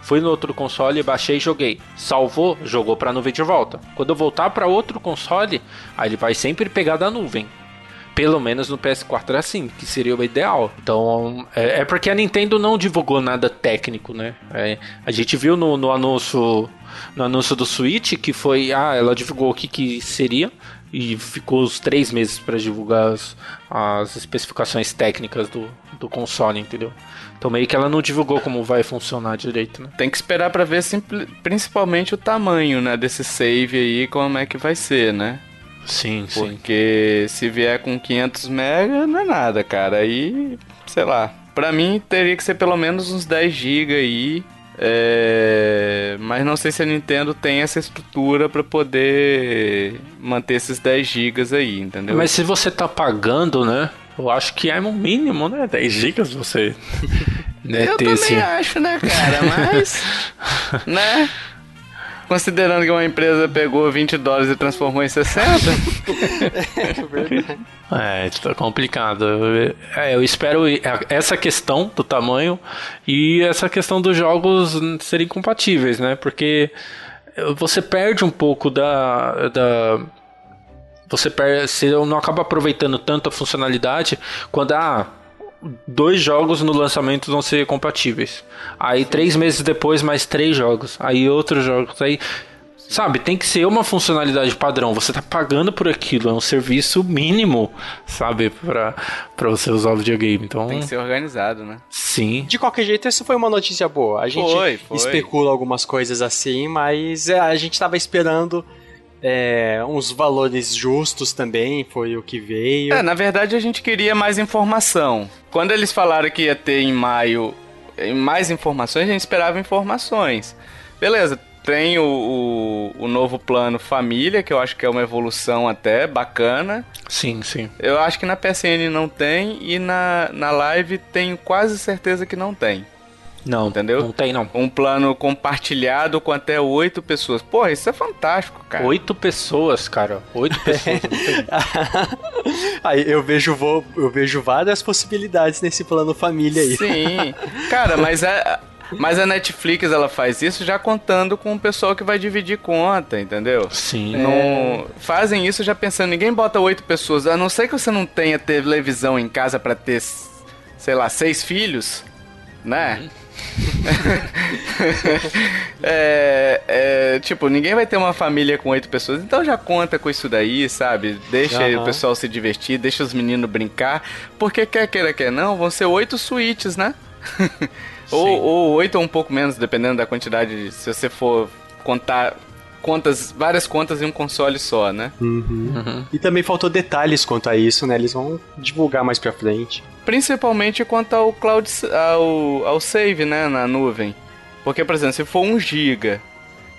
Fui no outro console, baixei e joguei. Salvou, jogou para nuvem de volta. Quando eu voltar para outro console, aí ele vai sempre pegar da nuvem. Pelo menos no PS4 é assim, que seria o ideal. Então, é, é porque a Nintendo não divulgou nada técnico, né? É, a gente viu no, no anúncio no anúncio do Switch que foi, ah, ela divulgou o que, que seria, e ficou os três meses para divulgar as, as, especificações técnicas do, do console, entendeu? Então meio que ela não divulgou como vai funcionar direito, né? Tem que esperar para ver principalmente o tamanho, né, desse save aí, como é que vai ser, né? Sim, sim. Porque se vier com 500 MB não é nada, cara. Aí, sei lá. Pra mim teria que ser pelo menos uns 10 GB aí é, mas não sei se a Nintendo tem essa estrutura para poder manter esses 10 GB aí, entendeu? Mas se você tá pagando, né? Eu acho que é o mínimo, né? 10 GB você. [laughs] né, eu também esse... acho, né, cara? Mas. [laughs] né? Considerando que uma empresa pegou 20 dólares e transformou em 60. [laughs] é, tá complicado. É, eu espero essa questão do tamanho e essa questão dos jogos serem compatíveis, né? Porque você perde um pouco da. da você, perde, você não acaba aproveitando tanto a funcionalidade quando. Ah, dois jogos no lançamento vão ser compatíveis. Aí Sim. três meses depois, mais três jogos. Aí outros jogos. Aí. Sabe, tem que ser uma funcionalidade padrão. Você tá pagando por aquilo, é um serviço mínimo, sabe, pra, pra você usar o videogame. Então... Tem que ser organizado, né? Sim. De qualquer jeito, essa foi uma notícia boa. A gente foi, foi. especula algumas coisas assim, mas é, a gente tava esperando é, uns valores justos também, foi o que veio. É, na verdade a gente queria mais informação. Quando eles falaram que ia ter em maio mais informações, a gente esperava informações. Beleza, tem o, o, o, novo plano família, que eu acho que é uma evolução até bacana. Sim, sim. Eu acho que na PSN não tem e na, na live tenho quase certeza que não tem. Não, entendeu? Não tem, não. Um plano compartilhado com até oito pessoas. Porra, isso é fantástico, cara. Oito pessoas, cara. Oito pessoas. [laughs] aí eu vejo, vou, eu vejo várias possibilidades nesse plano família aí. Sim. [laughs] Cara, mas é. Mas a Netflix ela faz isso já contando com o pessoal que vai dividir conta, entendeu? Sim. Não, é... Fazem isso já pensando, ninguém bota oito pessoas, a não ser que você não tenha televisão em casa para ter, sei lá, seis filhos, né? [laughs] é, é, tipo, ninguém vai ter uma família com oito pessoas, então já conta com isso daí, sabe? Deixa uhum. o pessoal se divertir, deixa os meninos brincar, porque quer queira, quer não, vão ser oito suítes, né? [laughs] ou, ou oito ou um pouco menos, dependendo da quantidade, se você for contar contas, várias contas em um console só, né? Uhum. Uhum. E também faltou detalhes quanto a isso, né? Eles vão divulgar mais pra frente. Principalmente quanto ao cloud, ao, ao save, né, na nuvem. Porque, por exemplo, se for 1 GB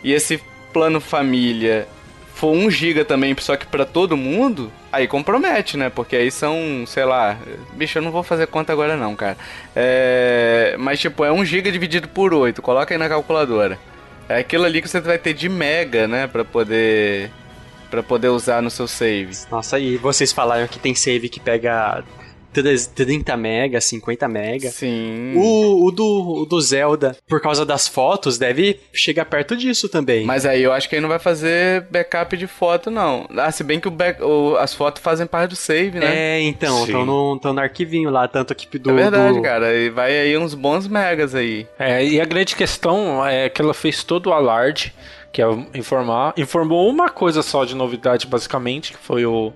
e esse plano família for 1 GB também, só que para todo mundo, aí compromete, né? Porque aí são, sei lá, bicho, eu não vou fazer conta agora não, cara. É, mas tipo, é 1 GB dividido por 8, coloca aí na calculadora. É aquilo ali que você vai ter de mega, né, para poder para poder usar no seu save. Nossa, e vocês falaram que tem save que pega 30 mega, 50 mega. Sim. O, o, do, o do Zelda, por causa das fotos, deve chegar perto disso também. Mas aí eu acho que aí não vai fazer backup de foto, não. Ah, se bem que o back, o, as fotos fazem parte do save, né? É, então, estão no, no arquivinho lá, tanto que do... É verdade, do... cara, e vai aí uns bons megas aí. É, e a grande questão é que ela fez todo o alarde, que é informar, informou uma coisa só de novidade, basicamente, que foi o,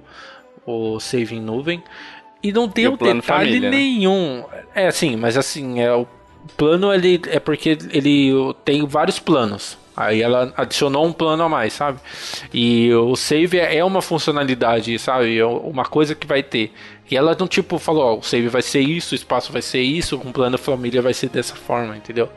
o save em nuvem, e não deu e detalhe família, né? nenhum. Né? É assim, mas assim, é o plano ele é porque ele tem vários planos. Aí ela adicionou um plano a mais, sabe? E o save é uma funcionalidade, sabe? É uma coisa que vai ter. E ela não tipo falou, ó, o save vai ser isso, o espaço vai ser isso, o plano família vai ser dessa forma, entendeu?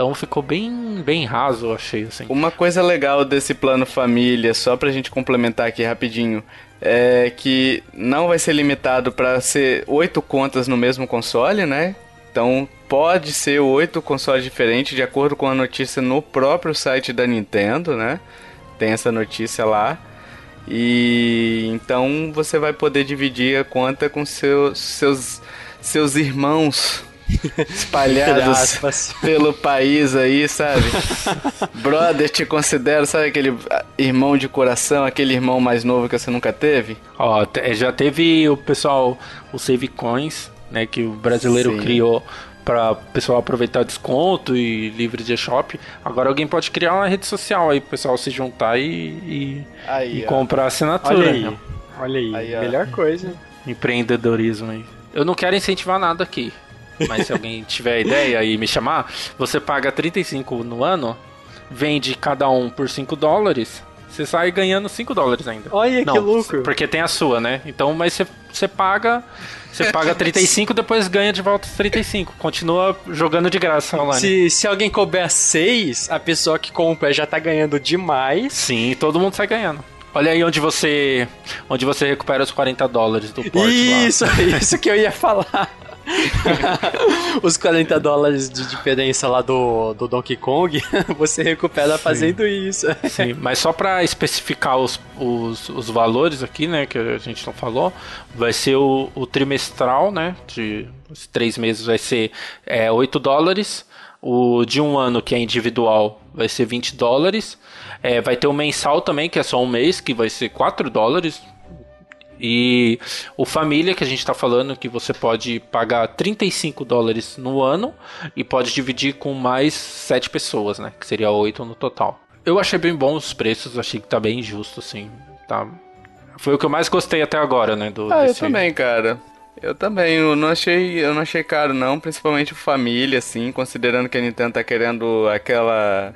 Então ficou bem, bem raso, eu achei assim. Uma coisa legal desse plano família, só pra gente complementar aqui rapidinho, é que não vai ser limitado para ser oito contas no mesmo console, né? Então pode ser oito consoles diferentes de acordo com a notícia no próprio site da Nintendo, né? Tem essa notícia lá. E então você vai poder dividir a conta com seus seus seus irmãos espalhados [laughs] pelo país aí, sabe? [laughs] Brother, te considero, sabe aquele irmão de coração, aquele irmão mais novo que você nunca teve? Ó, já teve o pessoal, o Save Coins, né, que o brasileiro Sim. criou para o pessoal aproveitar desconto e livre de shop. Agora alguém pode criar uma rede social aí, o pessoal se juntar e, e, aí, e comprar assinatura. Olha aí, olha aí, aí melhor coisa. Empreendedorismo aí. Eu não quero incentivar nada aqui. Mas se alguém tiver ideia e me chamar, você paga 35 no ano, vende cada um por 5 dólares, você sai ganhando 5 dólares ainda. Olha Não, que lucro. Porque tem a sua, né? Então, mas você, você paga. Você paga 35, depois ganha de volta 35. Continua jogando de graça online. Se, se alguém couber 6, a pessoa que compra já tá ganhando demais. Sim, todo mundo sai ganhando. Olha aí onde você onde você recupera os 40 dólares do porte Isso, lá. isso que eu ia falar. [laughs] Os 40 dólares de diferença lá do, do Donkey Kong, [laughs] você recupera Sim. fazendo isso. Sim, [laughs] mas só para especificar os, os, os, valores aqui, né, que a gente não falou, vai ser o, o trimestral, né, de os três meses vai ser é, 8 dólares, o de um ano, que é individual, vai ser 20 dólares, é, vai ter o mensal também, que é só um mês, que vai ser 4 dólares, e o família que a gente está falando que você pode pagar 35 dólares no ano e pode dividir com mais 7 pessoas, né? Que seria 8 no total. Eu achei bem bom os preços, achei que tá bem justo, assim. Tá... Foi o que eu mais gostei até agora, né? Do, ah, desse... eu também, cara. Eu também, eu não achei, eu não achei caro não, principalmente família, assim, considerando que a Nintendo tá querendo aquela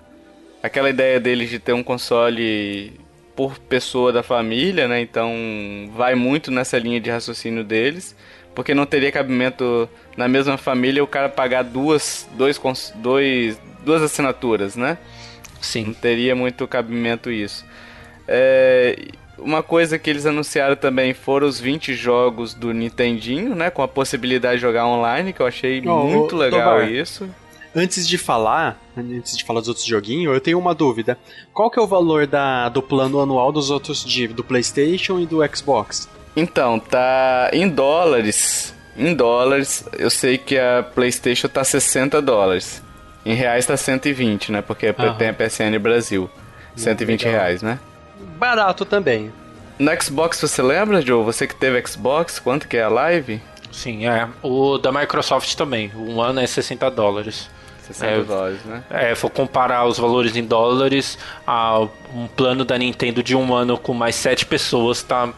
aquela ideia deles de ter um console por pessoa da família, né? Então vai muito nessa linha de raciocínio deles, porque não teria cabimento na mesma família o cara pagar duas, dois, dois, duas assinaturas, né? Sim. Não teria muito cabimento isso. É, uma coisa que eles anunciaram também foram os 20 jogos do Nintendinho, né? Com a possibilidade de jogar online, que eu achei oh, muito legal isso. Antes de falar, antes de falar dos outros joguinhos, eu tenho uma dúvida. Qual que é o valor da, do plano anual dos outros de, do PlayStation e do Xbox? Então, tá em dólares. Em dólares, eu sei que a PlayStation tá 60 dólares. Em reais tá 120, né? Porque Aham. tem a PSN Brasil. 120 Legal. reais, né? Barato também. No Xbox, você lembra, Joe? Você que teve Xbox, quanto que é a live? Sim, é. O da Microsoft também. Um ano é 60 dólares. 60 é, dólares, né? É, for comparar os valores em dólares, a, um plano da Nintendo de um ano com mais sete pessoas tá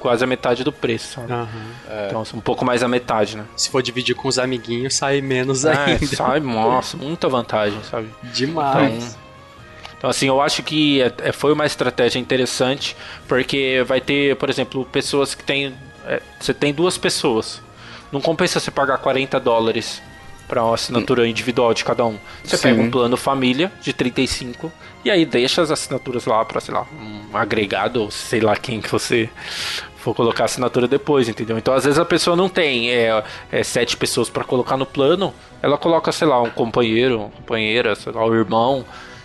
quase a metade do preço. Uhum. É. Então, um pouco mais a metade, né? Se for dividir com os amiguinhos, sai menos é, ainda. Sai, [laughs] nossa, muita vantagem, sabe? Demais. Então, então, assim, eu acho que é, é, foi uma estratégia interessante, porque vai ter, por exemplo, pessoas que têm. É, você tem duas pessoas. Não compensa você pagar 40 dólares para uma assinatura individual de cada um. Você Sim. pega um plano família de 35 e aí deixa as assinaturas lá para, sei lá, um agregado ou sei lá quem que você for colocar a assinatura depois, entendeu? Então às vezes a pessoa não tem é, é sete pessoas para colocar no plano, ela coloca, sei lá, um companheiro, uma companheira, sei lá, o um irmão.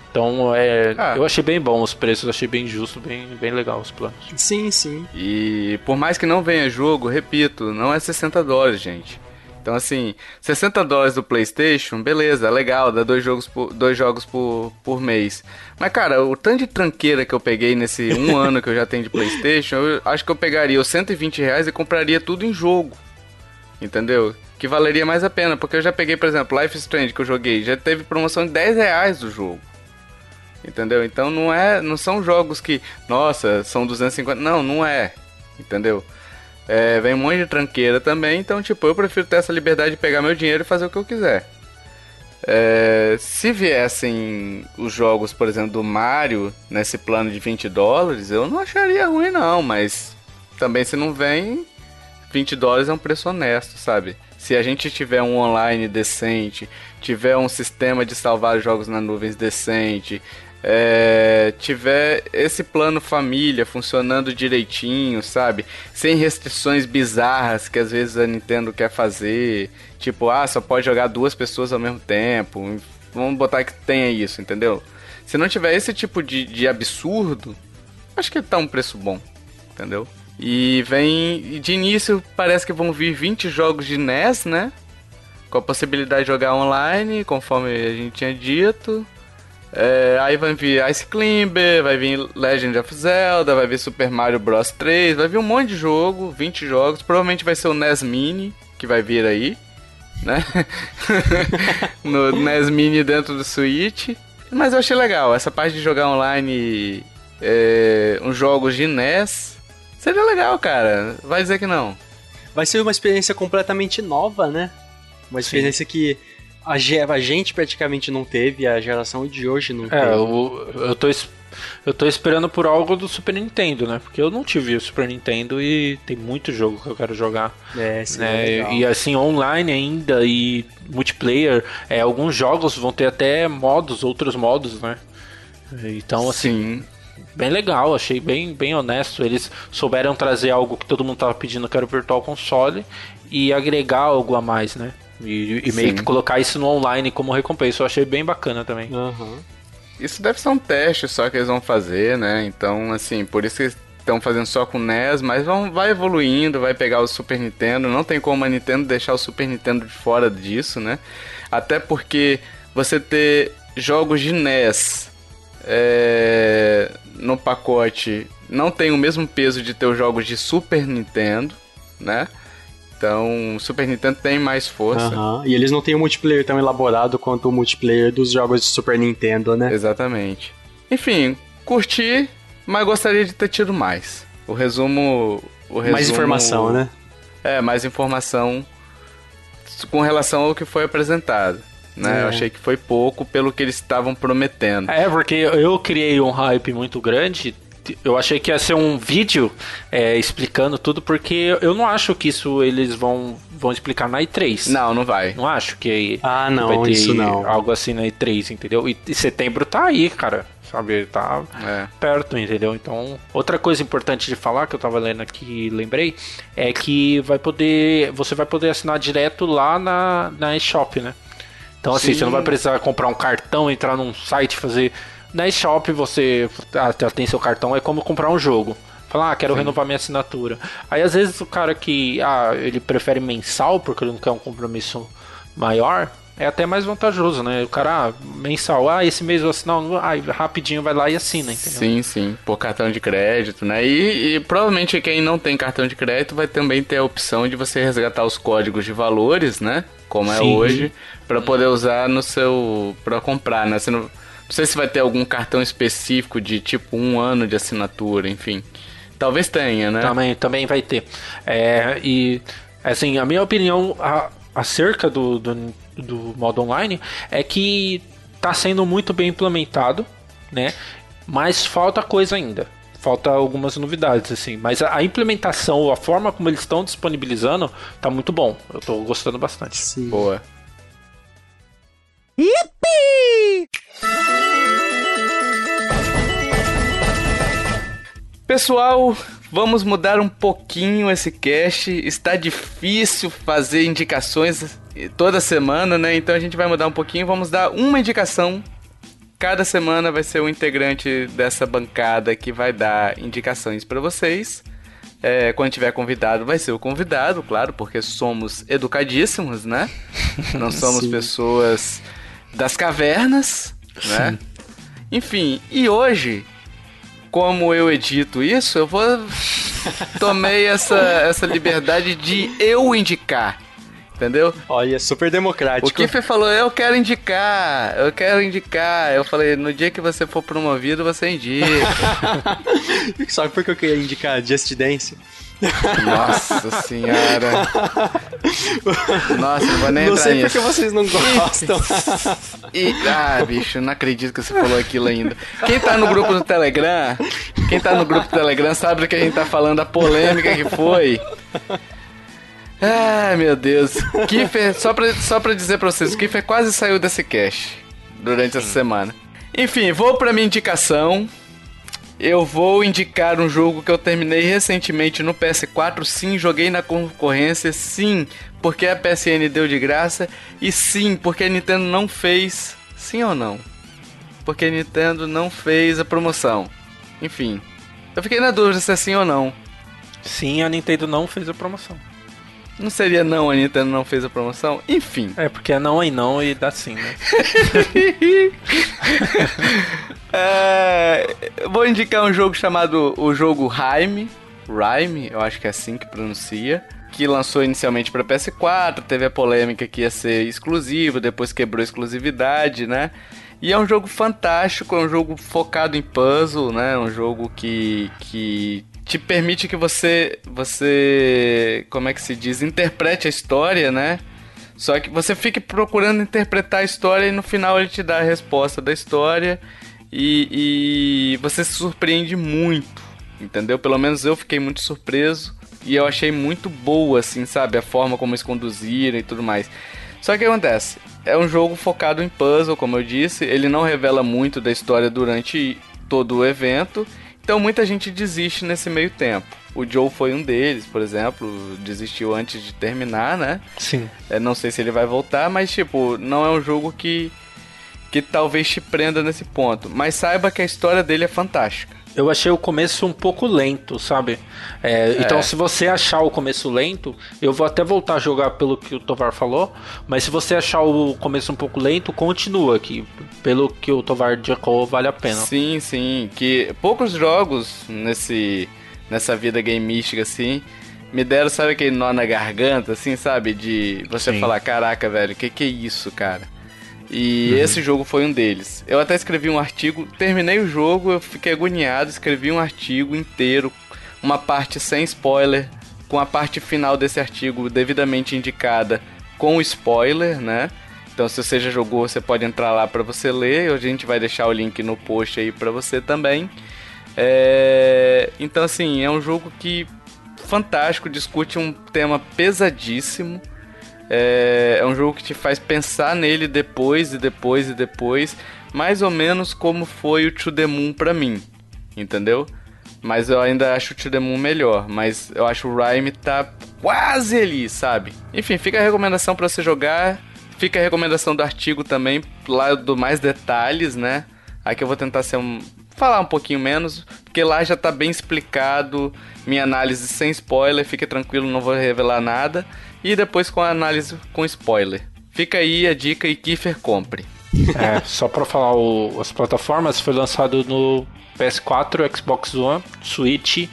Então, é, ah. eu achei bem bom os preços, achei bem justo, bem, bem legal os planos. Sim, sim. E por mais que não venha jogo, repito, não é 60 dólares, gente. Então, assim, 60 dólares do PlayStation, beleza, legal, dá dois jogos por, dois jogos por, por mês. Mas, cara, o tanto de tranqueira que eu peguei nesse um [laughs] ano que eu já tenho de PlayStation, eu acho que eu pegaria os 120 reais e compraria tudo em jogo. Entendeu? Que valeria mais a pena, porque eu já peguei, por exemplo, Life Strange que eu joguei, já teve promoção de 10 reais do jogo. Entendeu? Então não é, não são jogos que, nossa, são 250. Não, não é. Entendeu? É, vem um monte de tranqueira também, então tipo, eu prefiro ter essa liberdade de pegar meu dinheiro e fazer o que eu quiser. É, se viessem os jogos, por exemplo, do Mario nesse plano de 20 dólares, eu não acharia ruim não, mas também se não vem, 20 dólares é um preço honesto, sabe? Se a gente tiver um online decente, tiver um sistema de salvar jogos na nuvens decente, é, tiver esse plano família funcionando direitinho, sabe? Sem restrições bizarras que às vezes a Nintendo quer fazer. Tipo, ah, só pode jogar duas pessoas ao mesmo tempo. Vamos botar que tenha isso, entendeu? Se não tiver esse tipo de, de absurdo, acho que tá um preço bom, entendeu? E vem. De início parece que vão vir 20 jogos de NES, né? Com a possibilidade de jogar online, conforme a gente tinha dito. É, aí vai vir Ice Climber, vai vir Legend of Zelda, vai vir Super Mario Bros 3, vai vir um monte de jogo, 20 jogos. Provavelmente vai ser o NES Mini que vai vir aí, né? [laughs] no NES Mini dentro do Switch. Mas eu achei legal, essa parte de jogar online é, uns jogos de NES. Seria legal, cara. Vai dizer que não. Vai ser uma experiência completamente nova, né? Uma experiência Sim. que a, a gente praticamente não teve, a geração de hoje não é, teve. Eu, eu, tô, eu tô esperando por algo do Super Nintendo, né? Porque eu não tive o Super Nintendo e tem muito jogo que eu quero jogar. É, sim, né? É e assim, online ainda e multiplayer, é, alguns jogos vão ter até modos, outros modos, né? Então, assim. Sim. Bem legal, achei bem, bem honesto. Eles souberam trazer algo que todo mundo tava pedindo, que era o Virtual Console, e agregar algo a mais, né? E, e meio que colocar isso no online como recompensa. Eu achei bem bacana também. Uhum. Isso deve ser um teste só que eles vão fazer, né? Então, assim, por isso que estão fazendo só com NES, mas vão, vai evoluindo, vai pegar o Super Nintendo. Não tem como a Nintendo deixar o Super Nintendo de fora disso, né? Até porque você ter jogos de NES é, no pacote não tem o mesmo peso de ter os jogos de Super Nintendo, né? Então, o Super Nintendo tem mais força. Uhum. E eles não têm um multiplayer tão elaborado quanto o multiplayer dos jogos de Super Nintendo, né? Exatamente. Enfim, curti, mas gostaria de ter tido mais. O resumo. O resumo mais informação, né? É, mais informação com relação ao que foi apresentado. Né? É. Eu achei que foi pouco pelo que eles estavam prometendo. É, porque eu criei um hype muito grande eu achei que ia ser um vídeo é, explicando tudo, porque eu não acho que isso eles vão, vão explicar na E3. Não, não vai. Não acho que ah, não, vai ter isso não. algo assim na E3, entendeu? E, e setembro tá aí, cara. Sabe, tá é. perto, entendeu? Então, outra coisa importante de falar que eu tava lendo aqui lembrei é que vai poder. Você vai poder assinar direto lá na, na eShop, né? Então, assim, Sim. você não vai precisar comprar um cartão, entrar num site, fazer na eShop você tem seu cartão, é como comprar um jogo. Falar, ah, quero Sim. renovar minha assinatura. Aí às vezes o cara que ah, ele prefere mensal porque ele não quer um compromisso maior, é até mais vantajoso, né? O cara, ah, mensal, ah, esse mês eu assinar, ah, rapidinho vai lá e assina, entendeu? Sim, sim, por cartão de crédito, né? E, e, provavelmente quem não tem cartão de crédito vai também ter a opção de você resgatar os códigos de valores, né? como é Sim. hoje, para poder usar no seu. para comprar, né? Você não, não sei se vai ter algum cartão específico de tipo um ano de assinatura, enfim. Talvez tenha, né? Também, também vai ter. É, e, assim, a minha opinião a, acerca do, do, do modo online é que está sendo muito bem implementado, né? Mas falta coisa ainda. Falta algumas novidades, assim. Mas a, implementação, a forma como eles estão disponibilizando, tá muito bom. Eu estou gostando bastante. Sim. Boa. Yippee! Pessoal, vamos mudar um pouquinho esse cast. Está difícil fazer indicações toda semana, né? Então a gente vai mudar um pouquinho. Vamos dar uma indicação. Cada semana vai ser um integrante dessa bancada que vai dar indicações para vocês. É, quando tiver convidado, vai ser o convidado, claro, porque somos educadíssimos, né? [laughs] Não somos pessoas das cavernas, né? Enfim, e hoje como eu edito isso, eu vou. Tomei essa, essa liberdade de eu indicar. Entendeu? Olha, super democrático. O Kiffer falou, eu quero indicar, eu quero indicar. Eu falei, no dia que você for promovido, você indica. [laughs] Só porque eu queria indicar Just Dance. Nossa senhora. Nossa, não vou nem não entrar sei porque vocês não gostam. E, ah, bicho, não acredito que você falou aquilo ainda. Quem tá no grupo do Telegram, quem tá no grupo do Telegram sabe do que a gente tá falando, a polêmica que foi. Ai, meu Deus. Kiffer, só pra, só pra dizer pra vocês, o Kiffer quase saiu desse cache durante essa semana. Enfim, vou pra minha indicação eu vou indicar um jogo que eu terminei recentemente no PS4. Sim, joguei na concorrência. Sim, porque a PSN deu de graça. E sim, porque a Nintendo não fez. Sim ou não? Porque a Nintendo não fez a promoção. Enfim, eu fiquei na dúvida se é sim ou não. Sim, a Nintendo não fez a promoção. Não seria não, a Nintendo não fez a promoção? Enfim. É, porque é não e não e dá sim, né? [laughs] É, vou indicar um jogo chamado o jogo Rime. Rime, eu acho que é assim que pronuncia. Que lançou inicialmente para PS4, teve a polêmica que ia ser exclusivo, depois quebrou a exclusividade, né? E é um jogo fantástico, é um jogo focado em puzzle, né? Um jogo que, que te permite que você, você, como é que se diz, interprete a história, né? Só que você fique procurando interpretar a história e no final ele te dá a resposta da história e, e você se surpreende muito, entendeu? Pelo menos eu fiquei muito surpreso e eu achei muito boa, assim, sabe? A forma como eles conduziram e tudo mais. Só que acontece? É um jogo focado em puzzle, como eu disse. Ele não revela muito da história durante todo o evento. Então muita gente desiste nesse meio tempo. O Joe foi um deles, por exemplo, desistiu antes de terminar, né? Sim. É, não sei se ele vai voltar, mas tipo, não é um jogo que que talvez te prenda nesse ponto. Mas saiba que a história dele é fantástica. Eu achei o começo um pouco lento, sabe? É, é. Então, se você achar o começo lento, eu vou até voltar a jogar pelo que o Tovar falou. Mas se você achar o começo um pouco lento, continua aqui. Pelo que o Tovar indicou, vale a pena. Sim, sim. Que poucos jogos nesse, nessa vida gameística assim me deram, sabe aquele nó na garganta, assim, sabe? De você sim. falar: caraca, velho, que que é isso, cara? E uhum. esse jogo foi um deles. Eu até escrevi um artigo, terminei o jogo, eu fiquei agoniado, escrevi um artigo inteiro, uma parte sem spoiler, com a parte final desse artigo devidamente indicada com spoiler, né? Então, se você já jogou, você pode entrar lá para você ler. A gente vai deixar o link no post aí para você também. É... Então, assim, é um jogo que fantástico, discute um tema pesadíssimo. É, é um jogo que te faz pensar nele depois e depois e depois, mais ou menos como foi o To The Moon pra mim, entendeu? Mas eu ainda acho o To The Moon melhor, mas eu acho o Rhyme tá quase ali, sabe? Enfim, fica a recomendação para você jogar, fica a recomendação do artigo também, lá do mais detalhes, né? Aqui eu vou tentar ser um, falar um pouquinho menos, porque lá já tá bem explicado minha análise sem spoiler, fique tranquilo, não vou revelar nada e depois com a análise com spoiler. Fica aí a dica e Kiefer compre. É, só para falar o, as plataformas, foi lançado no PS4, Xbox One, Switch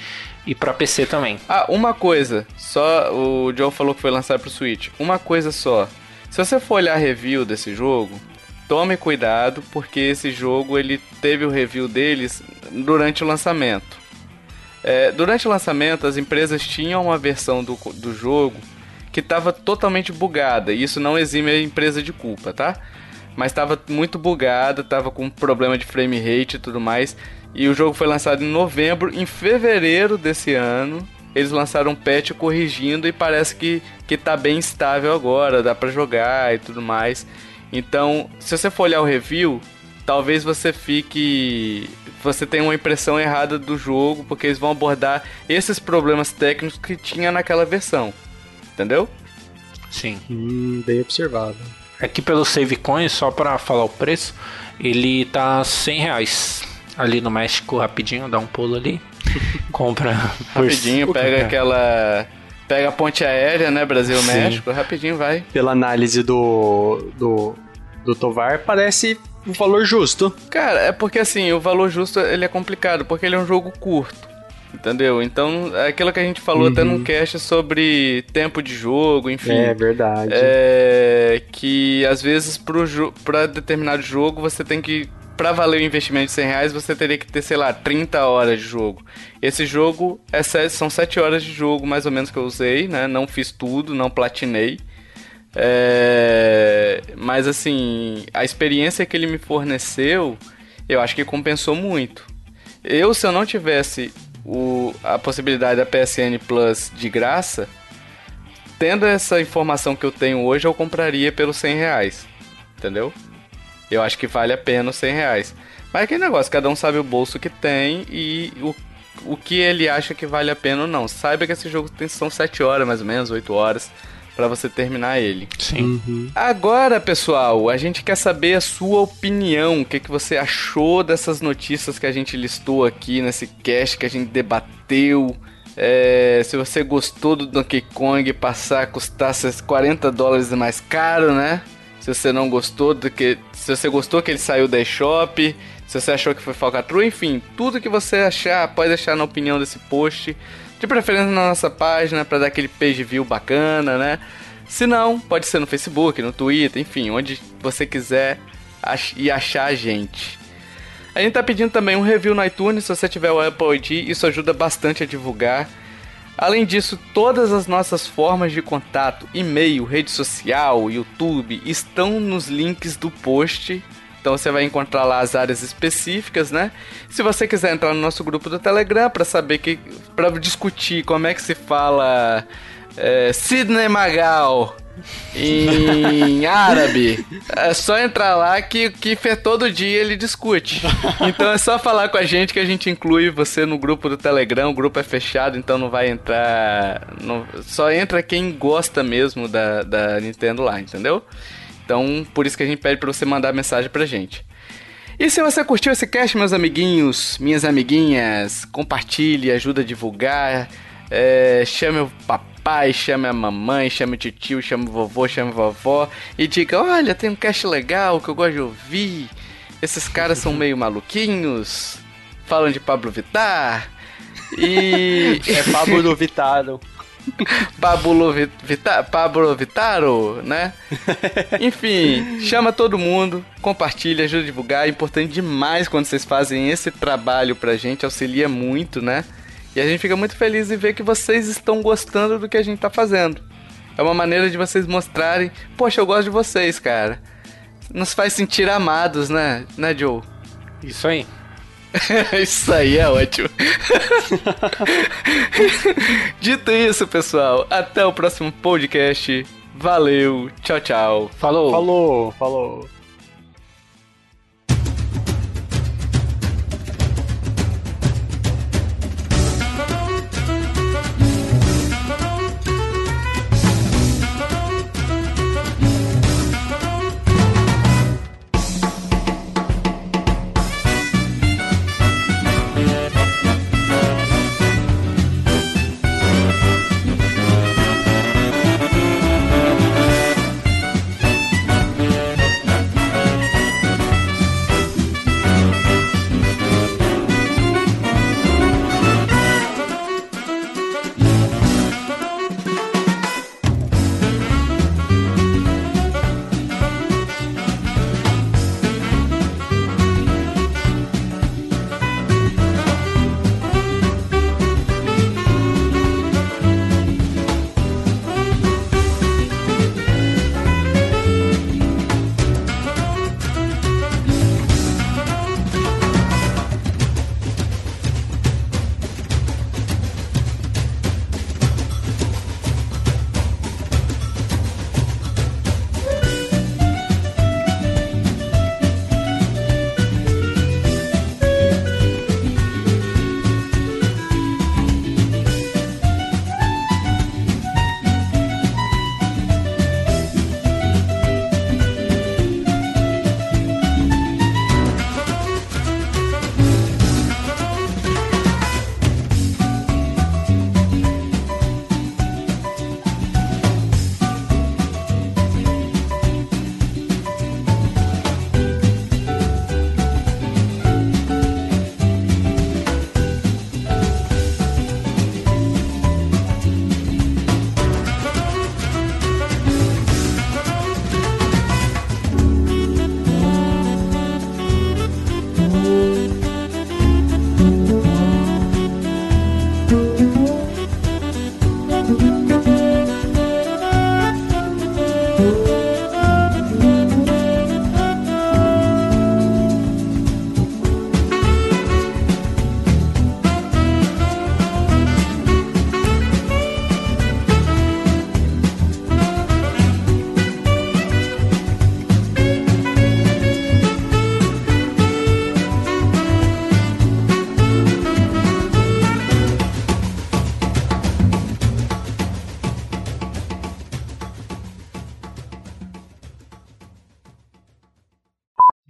e para PC também. Ah, uma coisa, só o Joe falou que foi lançado pro Switch. Uma coisa só. Se você for olhar a review desse jogo, tome cuidado porque esse jogo ele teve o review deles durante o lançamento. É, durante o lançamento, as empresas tinham uma versão do, do jogo que estava totalmente bugada. E isso não exime a empresa de culpa, tá? Mas estava muito bugada, estava com problema de frame rate e tudo mais. E o jogo foi lançado em novembro. Em fevereiro desse ano, eles lançaram um patch corrigindo e parece que, que tá bem estável agora, dá para jogar e tudo mais. Então, se você for olhar o review, talvez você fique. Você tenha uma impressão errada do jogo, porque eles vão abordar esses problemas técnicos que tinha naquela versão. Entendeu? Sim. Hum, bem observado. Aqui pelo Save Coin, só para falar o preço, ele tá 100 reais. Ali no México, rapidinho, dá um pulo ali. [laughs] Compra. rapidinho, pega aquela Pega a ponte aérea, né? Brasil-México, rapidinho vai. Pela análise do, do, do Tovar, parece um valor justo. Cara, é porque assim, o valor justo ele é complicado, porque ele é um jogo curto. Entendeu? Então, é aquilo que a gente falou uhum. até num cast sobre tempo de jogo, enfim. É verdade. É que às vezes pro pra determinado jogo você tem que para valer o investimento de 100 reais, você teria que ter, sei lá, 30 horas de jogo. Esse jogo é são 7 horas de jogo, mais ou menos, que eu usei, né? Não fiz tudo, não platinei. É... Mas, assim, a experiência que ele me forneceu, eu acho que compensou muito. Eu, se eu não tivesse o, a possibilidade da PSN Plus de graça, tendo essa informação que eu tenho hoje, eu compraria pelos 100 reais. Entendeu? Eu acho que vale a pena os 100 reais. Mas é aquele negócio, cada um sabe o bolso que tem e o, o que ele acha que vale a pena ou não. Saiba que esse jogo tem, são 7 horas, mais ou menos, 8 horas para você terminar ele. Sim. Uhum. Agora, pessoal, a gente quer saber a sua opinião. O que, que você achou dessas notícias que a gente listou aqui nesse cast que a gente debateu. É, se você gostou do Donkey Kong passar a custar 40 dólares mais caro, né? Se você não gostou do que. Se você gostou que ele saiu da eShop, se você achou que foi falcatrua, enfim, tudo que você achar, pode deixar na opinião desse post. De preferência na nossa página para dar aquele page view bacana, né? Se não, pode ser no Facebook, no Twitter, enfim, onde você quiser ach e achar a gente. A gente tá pedindo também um review no iTunes, se você tiver o Apple ID, isso ajuda bastante a divulgar. Além disso, todas as nossas formas de contato, e-mail, rede social, YouTube, estão nos links do post. Então você vai encontrar lá as áreas específicas, né? Se você quiser entrar no nosso grupo do Telegram para saber que, para discutir como é que se fala é, Sidney Magal em [laughs] árabe. É só entrar lá que, que todo dia ele discute. Então é só falar com a gente que a gente inclui você no grupo do Telegram. O grupo é fechado, então não vai entrar. Não, só entra quem gosta mesmo da, da Nintendo lá, entendeu? Então por isso que a gente pede pra você mandar mensagem pra gente. E se você curtiu esse cast, meus amiguinhos, minhas amiguinhas, compartilhe, ajuda a divulgar, é, chame o papai pai, chame a mamãe, chame o tio, chame o vovô, chame a vovó e diga: Olha, tem um cast legal que eu gosto de ouvir. Esses caras são meio maluquinhos, falam de Pablo Vittar. E. é Pablo Vitaro. [laughs] Pablo, Vita, Pablo Vitaro, né? [laughs] Enfim, chama todo mundo, compartilha, ajuda a divulgar. É importante demais quando vocês fazem esse trabalho pra gente, auxilia muito, né? E a gente fica muito feliz em ver que vocês estão gostando do que a gente tá fazendo. É uma maneira de vocês mostrarem, poxa, eu gosto de vocês, cara. Nos faz sentir amados, né, né, Joe? Isso aí. [laughs] isso aí é ótimo. [laughs] Dito isso, pessoal, até o próximo podcast. Valeu, tchau, tchau. Falou. Falou, falou.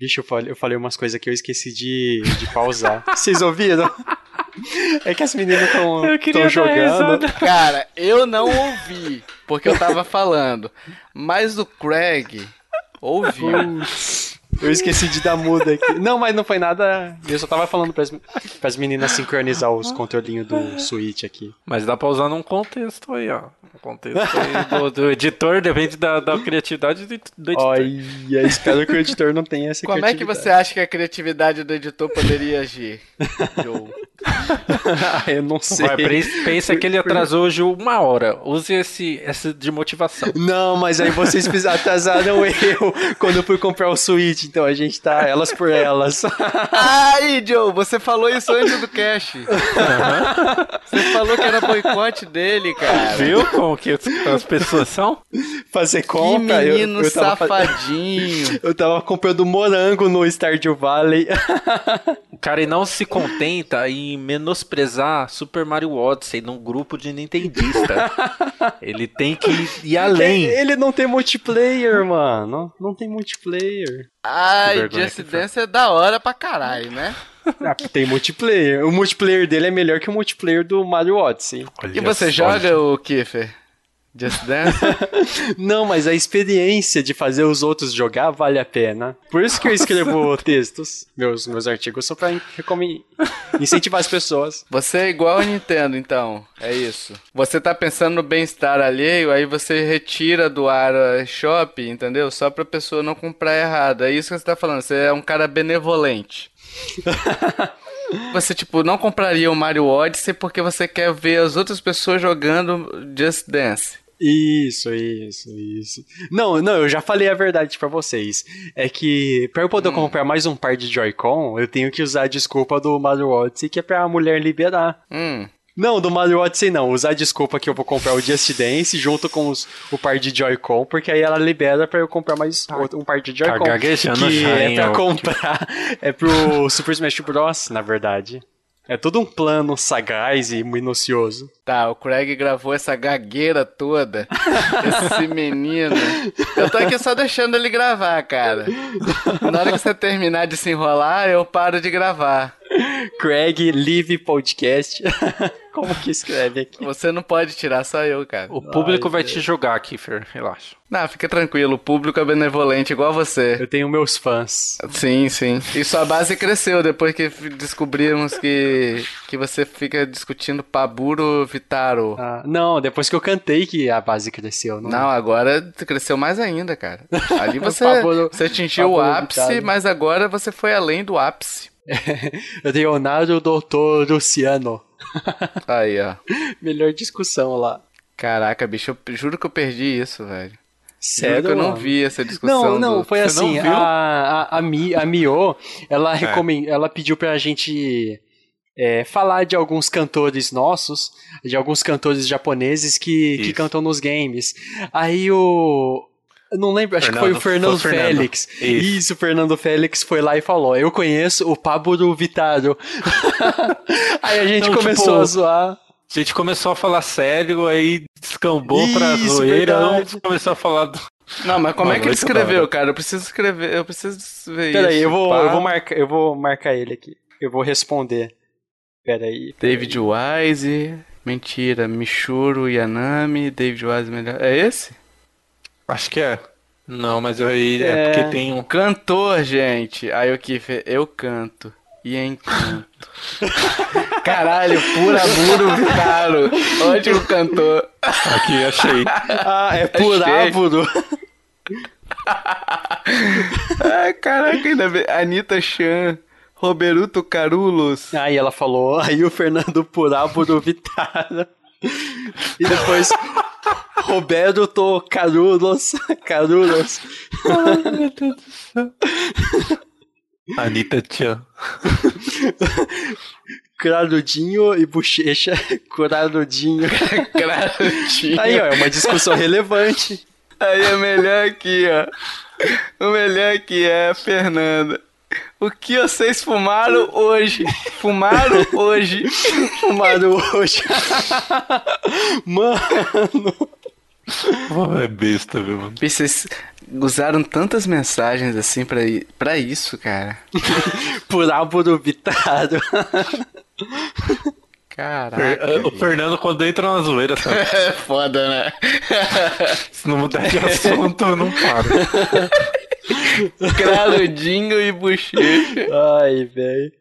Bicho, eu falei, eu falei umas coisas que eu esqueci de, de pausar. [laughs] Vocês ouviram? É que as meninas estão jogando. Cara, eu não ouvi, porque eu tava falando. Mas o Craig ouviu. Eu esqueci de dar muda aqui. Não, mas não foi nada. Eu só tava falando pras, pras meninas sincronizar os controlinhos do Switch aqui. Mas dá pra usar num contexto aí, ó. Um contexto aí do, do editor, depende da, da criatividade do, do editor. Olha, espero que o editor não tenha essa Como é que você acha que a criatividade do editor poderia agir, Joe? [laughs] eu não sei. Vai, pensa que ele atrasou hoje uma hora. Use esse, esse de motivação. Não, mas aí vocês atrasaram eu quando eu fui comprar o Switch, então a gente tá elas por elas. [laughs] Ai, Joe, você falou isso antes do cash. [laughs] Uhum. Você falou que era boicote dele, cara. Viu como que as pessoas são? Fazer compra. Que menino eu, eu safadinho. [laughs] eu tava comprando morango no Stardew Valley. Cara, e não se contenta em menosprezar Super Mario Odyssey num grupo de nintendista. [laughs] ele tem que ir além. Ele não tem multiplayer, mano. Não tem multiplayer. Ai, Just Dance é da hora pra caralho, né? Ah, tem multiplayer. O multiplayer dele é melhor que o multiplayer do Mario Odyssey. Olha e você joga o Kiffer? Just Dance? [laughs] Não, mas a experiência de fazer os outros jogar vale a pena. Por isso que eu escrevo [laughs] textos, meus, meus artigos, só pra incentivar as pessoas. Você é igual a Nintendo, então. É isso. Você tá pensando no bem-estar alheio, aí você retira do ar shop, entendeu? Só pra pessoa não comprar errado. É isso que você tá falando. Você é um cara benevolente. [laughs] Você, tipo, não compraria o Mario Odyssey porque você quer ver as outras pessoas jogando Just Dance. Isso, isso, isso. Não, não, eu já falei a verdade para vocês. É que para eu poder hum. comprar mais um par de Joy-Con, eu tenho que usar a desculpa do Mario Odyssey, que é pra mulher liberar. Hum. Não, do Mario Odyssey não. Usar desculpa que eu vou comprar o Just Dance junto com os, o par de Joy-Con, porque aí ela libera para eu comprar mais tá. um par de Joy-Con. Tá que é pra comprar. É pro Super Smash Bros, na verdade. É todo um plano sagaz e minucioso. Tá, o Craig gravou essa gagueira toda. esse [laughs] menino. Eu tô aqui só deixando ele gravar, cara. Na hora que você terminar de se enrolar, eu paro de gravar. Craig Live Podcast. [laughs] Como que escreve aqui? Você não pode tirar, só eu, cara. O público Ai, vai Deus. te julgar, Kiefer, relaxa. Não, fica tranquilo, o público é benevolente, igual você. Eu tenho meus fãs. Sim, sim. E sua base cresceu depois que descobrimos que, que você fica discutindo Paburo Vitaro. Ah, não, depois que eu cantei que a base cresceu. Não, não agora cresceu mais ainda, cara. [laughs] Ali você, Paburo, você atingiu Paburo o ápice, Vitaro. mas agora você foi além do ápice. [laughs] Leonardo Doutor Luciano. [laughs] Aí, ó. Melhor discussão lá. Caraca, bicho, eu juro que eu perdi isso, velho. Sério? Juro que eu não vi essa discussão. Não, não, do... foi Você assim. A, a, a, Mi, a Mio, ela, é. recomend... ela pediu pra gente é, falar de alguns cantores nossos, de alguns cantores japoneses que, que cantam nos games. Aí o, eu não lembro, acho Fernando, que foi o Fernando foi Félix. Fernando. Isso. Isso, o Fernando Félix foi lá e falou: Eu conheço o Pablo Vitaro. [laughs] aí a gente não, começou tipo, a zoar. A gente começou a falar sério, aí descambou Isso, pra zoeira, não começou a falar do... Não, mas como é que ele escreveu, cara? Eu preciso escrever, eu preciso ver Pera isso. Peraí, eu vou, eu, vou marcar, eu vou marcar ele aqui. Eu vou responder. Peraí. Pera David Wise, mentira, Michuro Yanami, David Wise melhor. É esse? Acho que é. Não, mas aí é, é porque tem um. Cantor, gente. Aí o que eu canto. E encanto. [laughs] Caralho, pura buro Vitaro. Ótimo cantor. Aqui, achei. [laughs] Ah, é purábudo. [laughs] Ai, caraca, ainda bem. Anitta Chan. Roberuto Carulos. Aí ela falou, aí o Fernando Purábudo Vitaro. E depois Roberto Carulos. Carulos. Ai, meu Deus do céu. Anitta Chan. Crarudinho e bochecha. Crarudinho. Crarudinho. Aí, ó, é uma discussão relevante. Aí é melhor aqui, ó. O melhor aqui é a Fernanda. O que vocês fumaram hoje? Fumaram hoje? [laughs] Fumaram hoje. [laughs] Mano. é besta, viu, mano? Vocês usaram tantas mensagens assim pra, pra isso, cara. [laughs] Por álbum dubitado. Caraca. O Fernando, quando entra na zoeira, sabe? É foda, né? Se não mudar de assunto, eu não paro. Craludinho e bochecha. Ai, velho.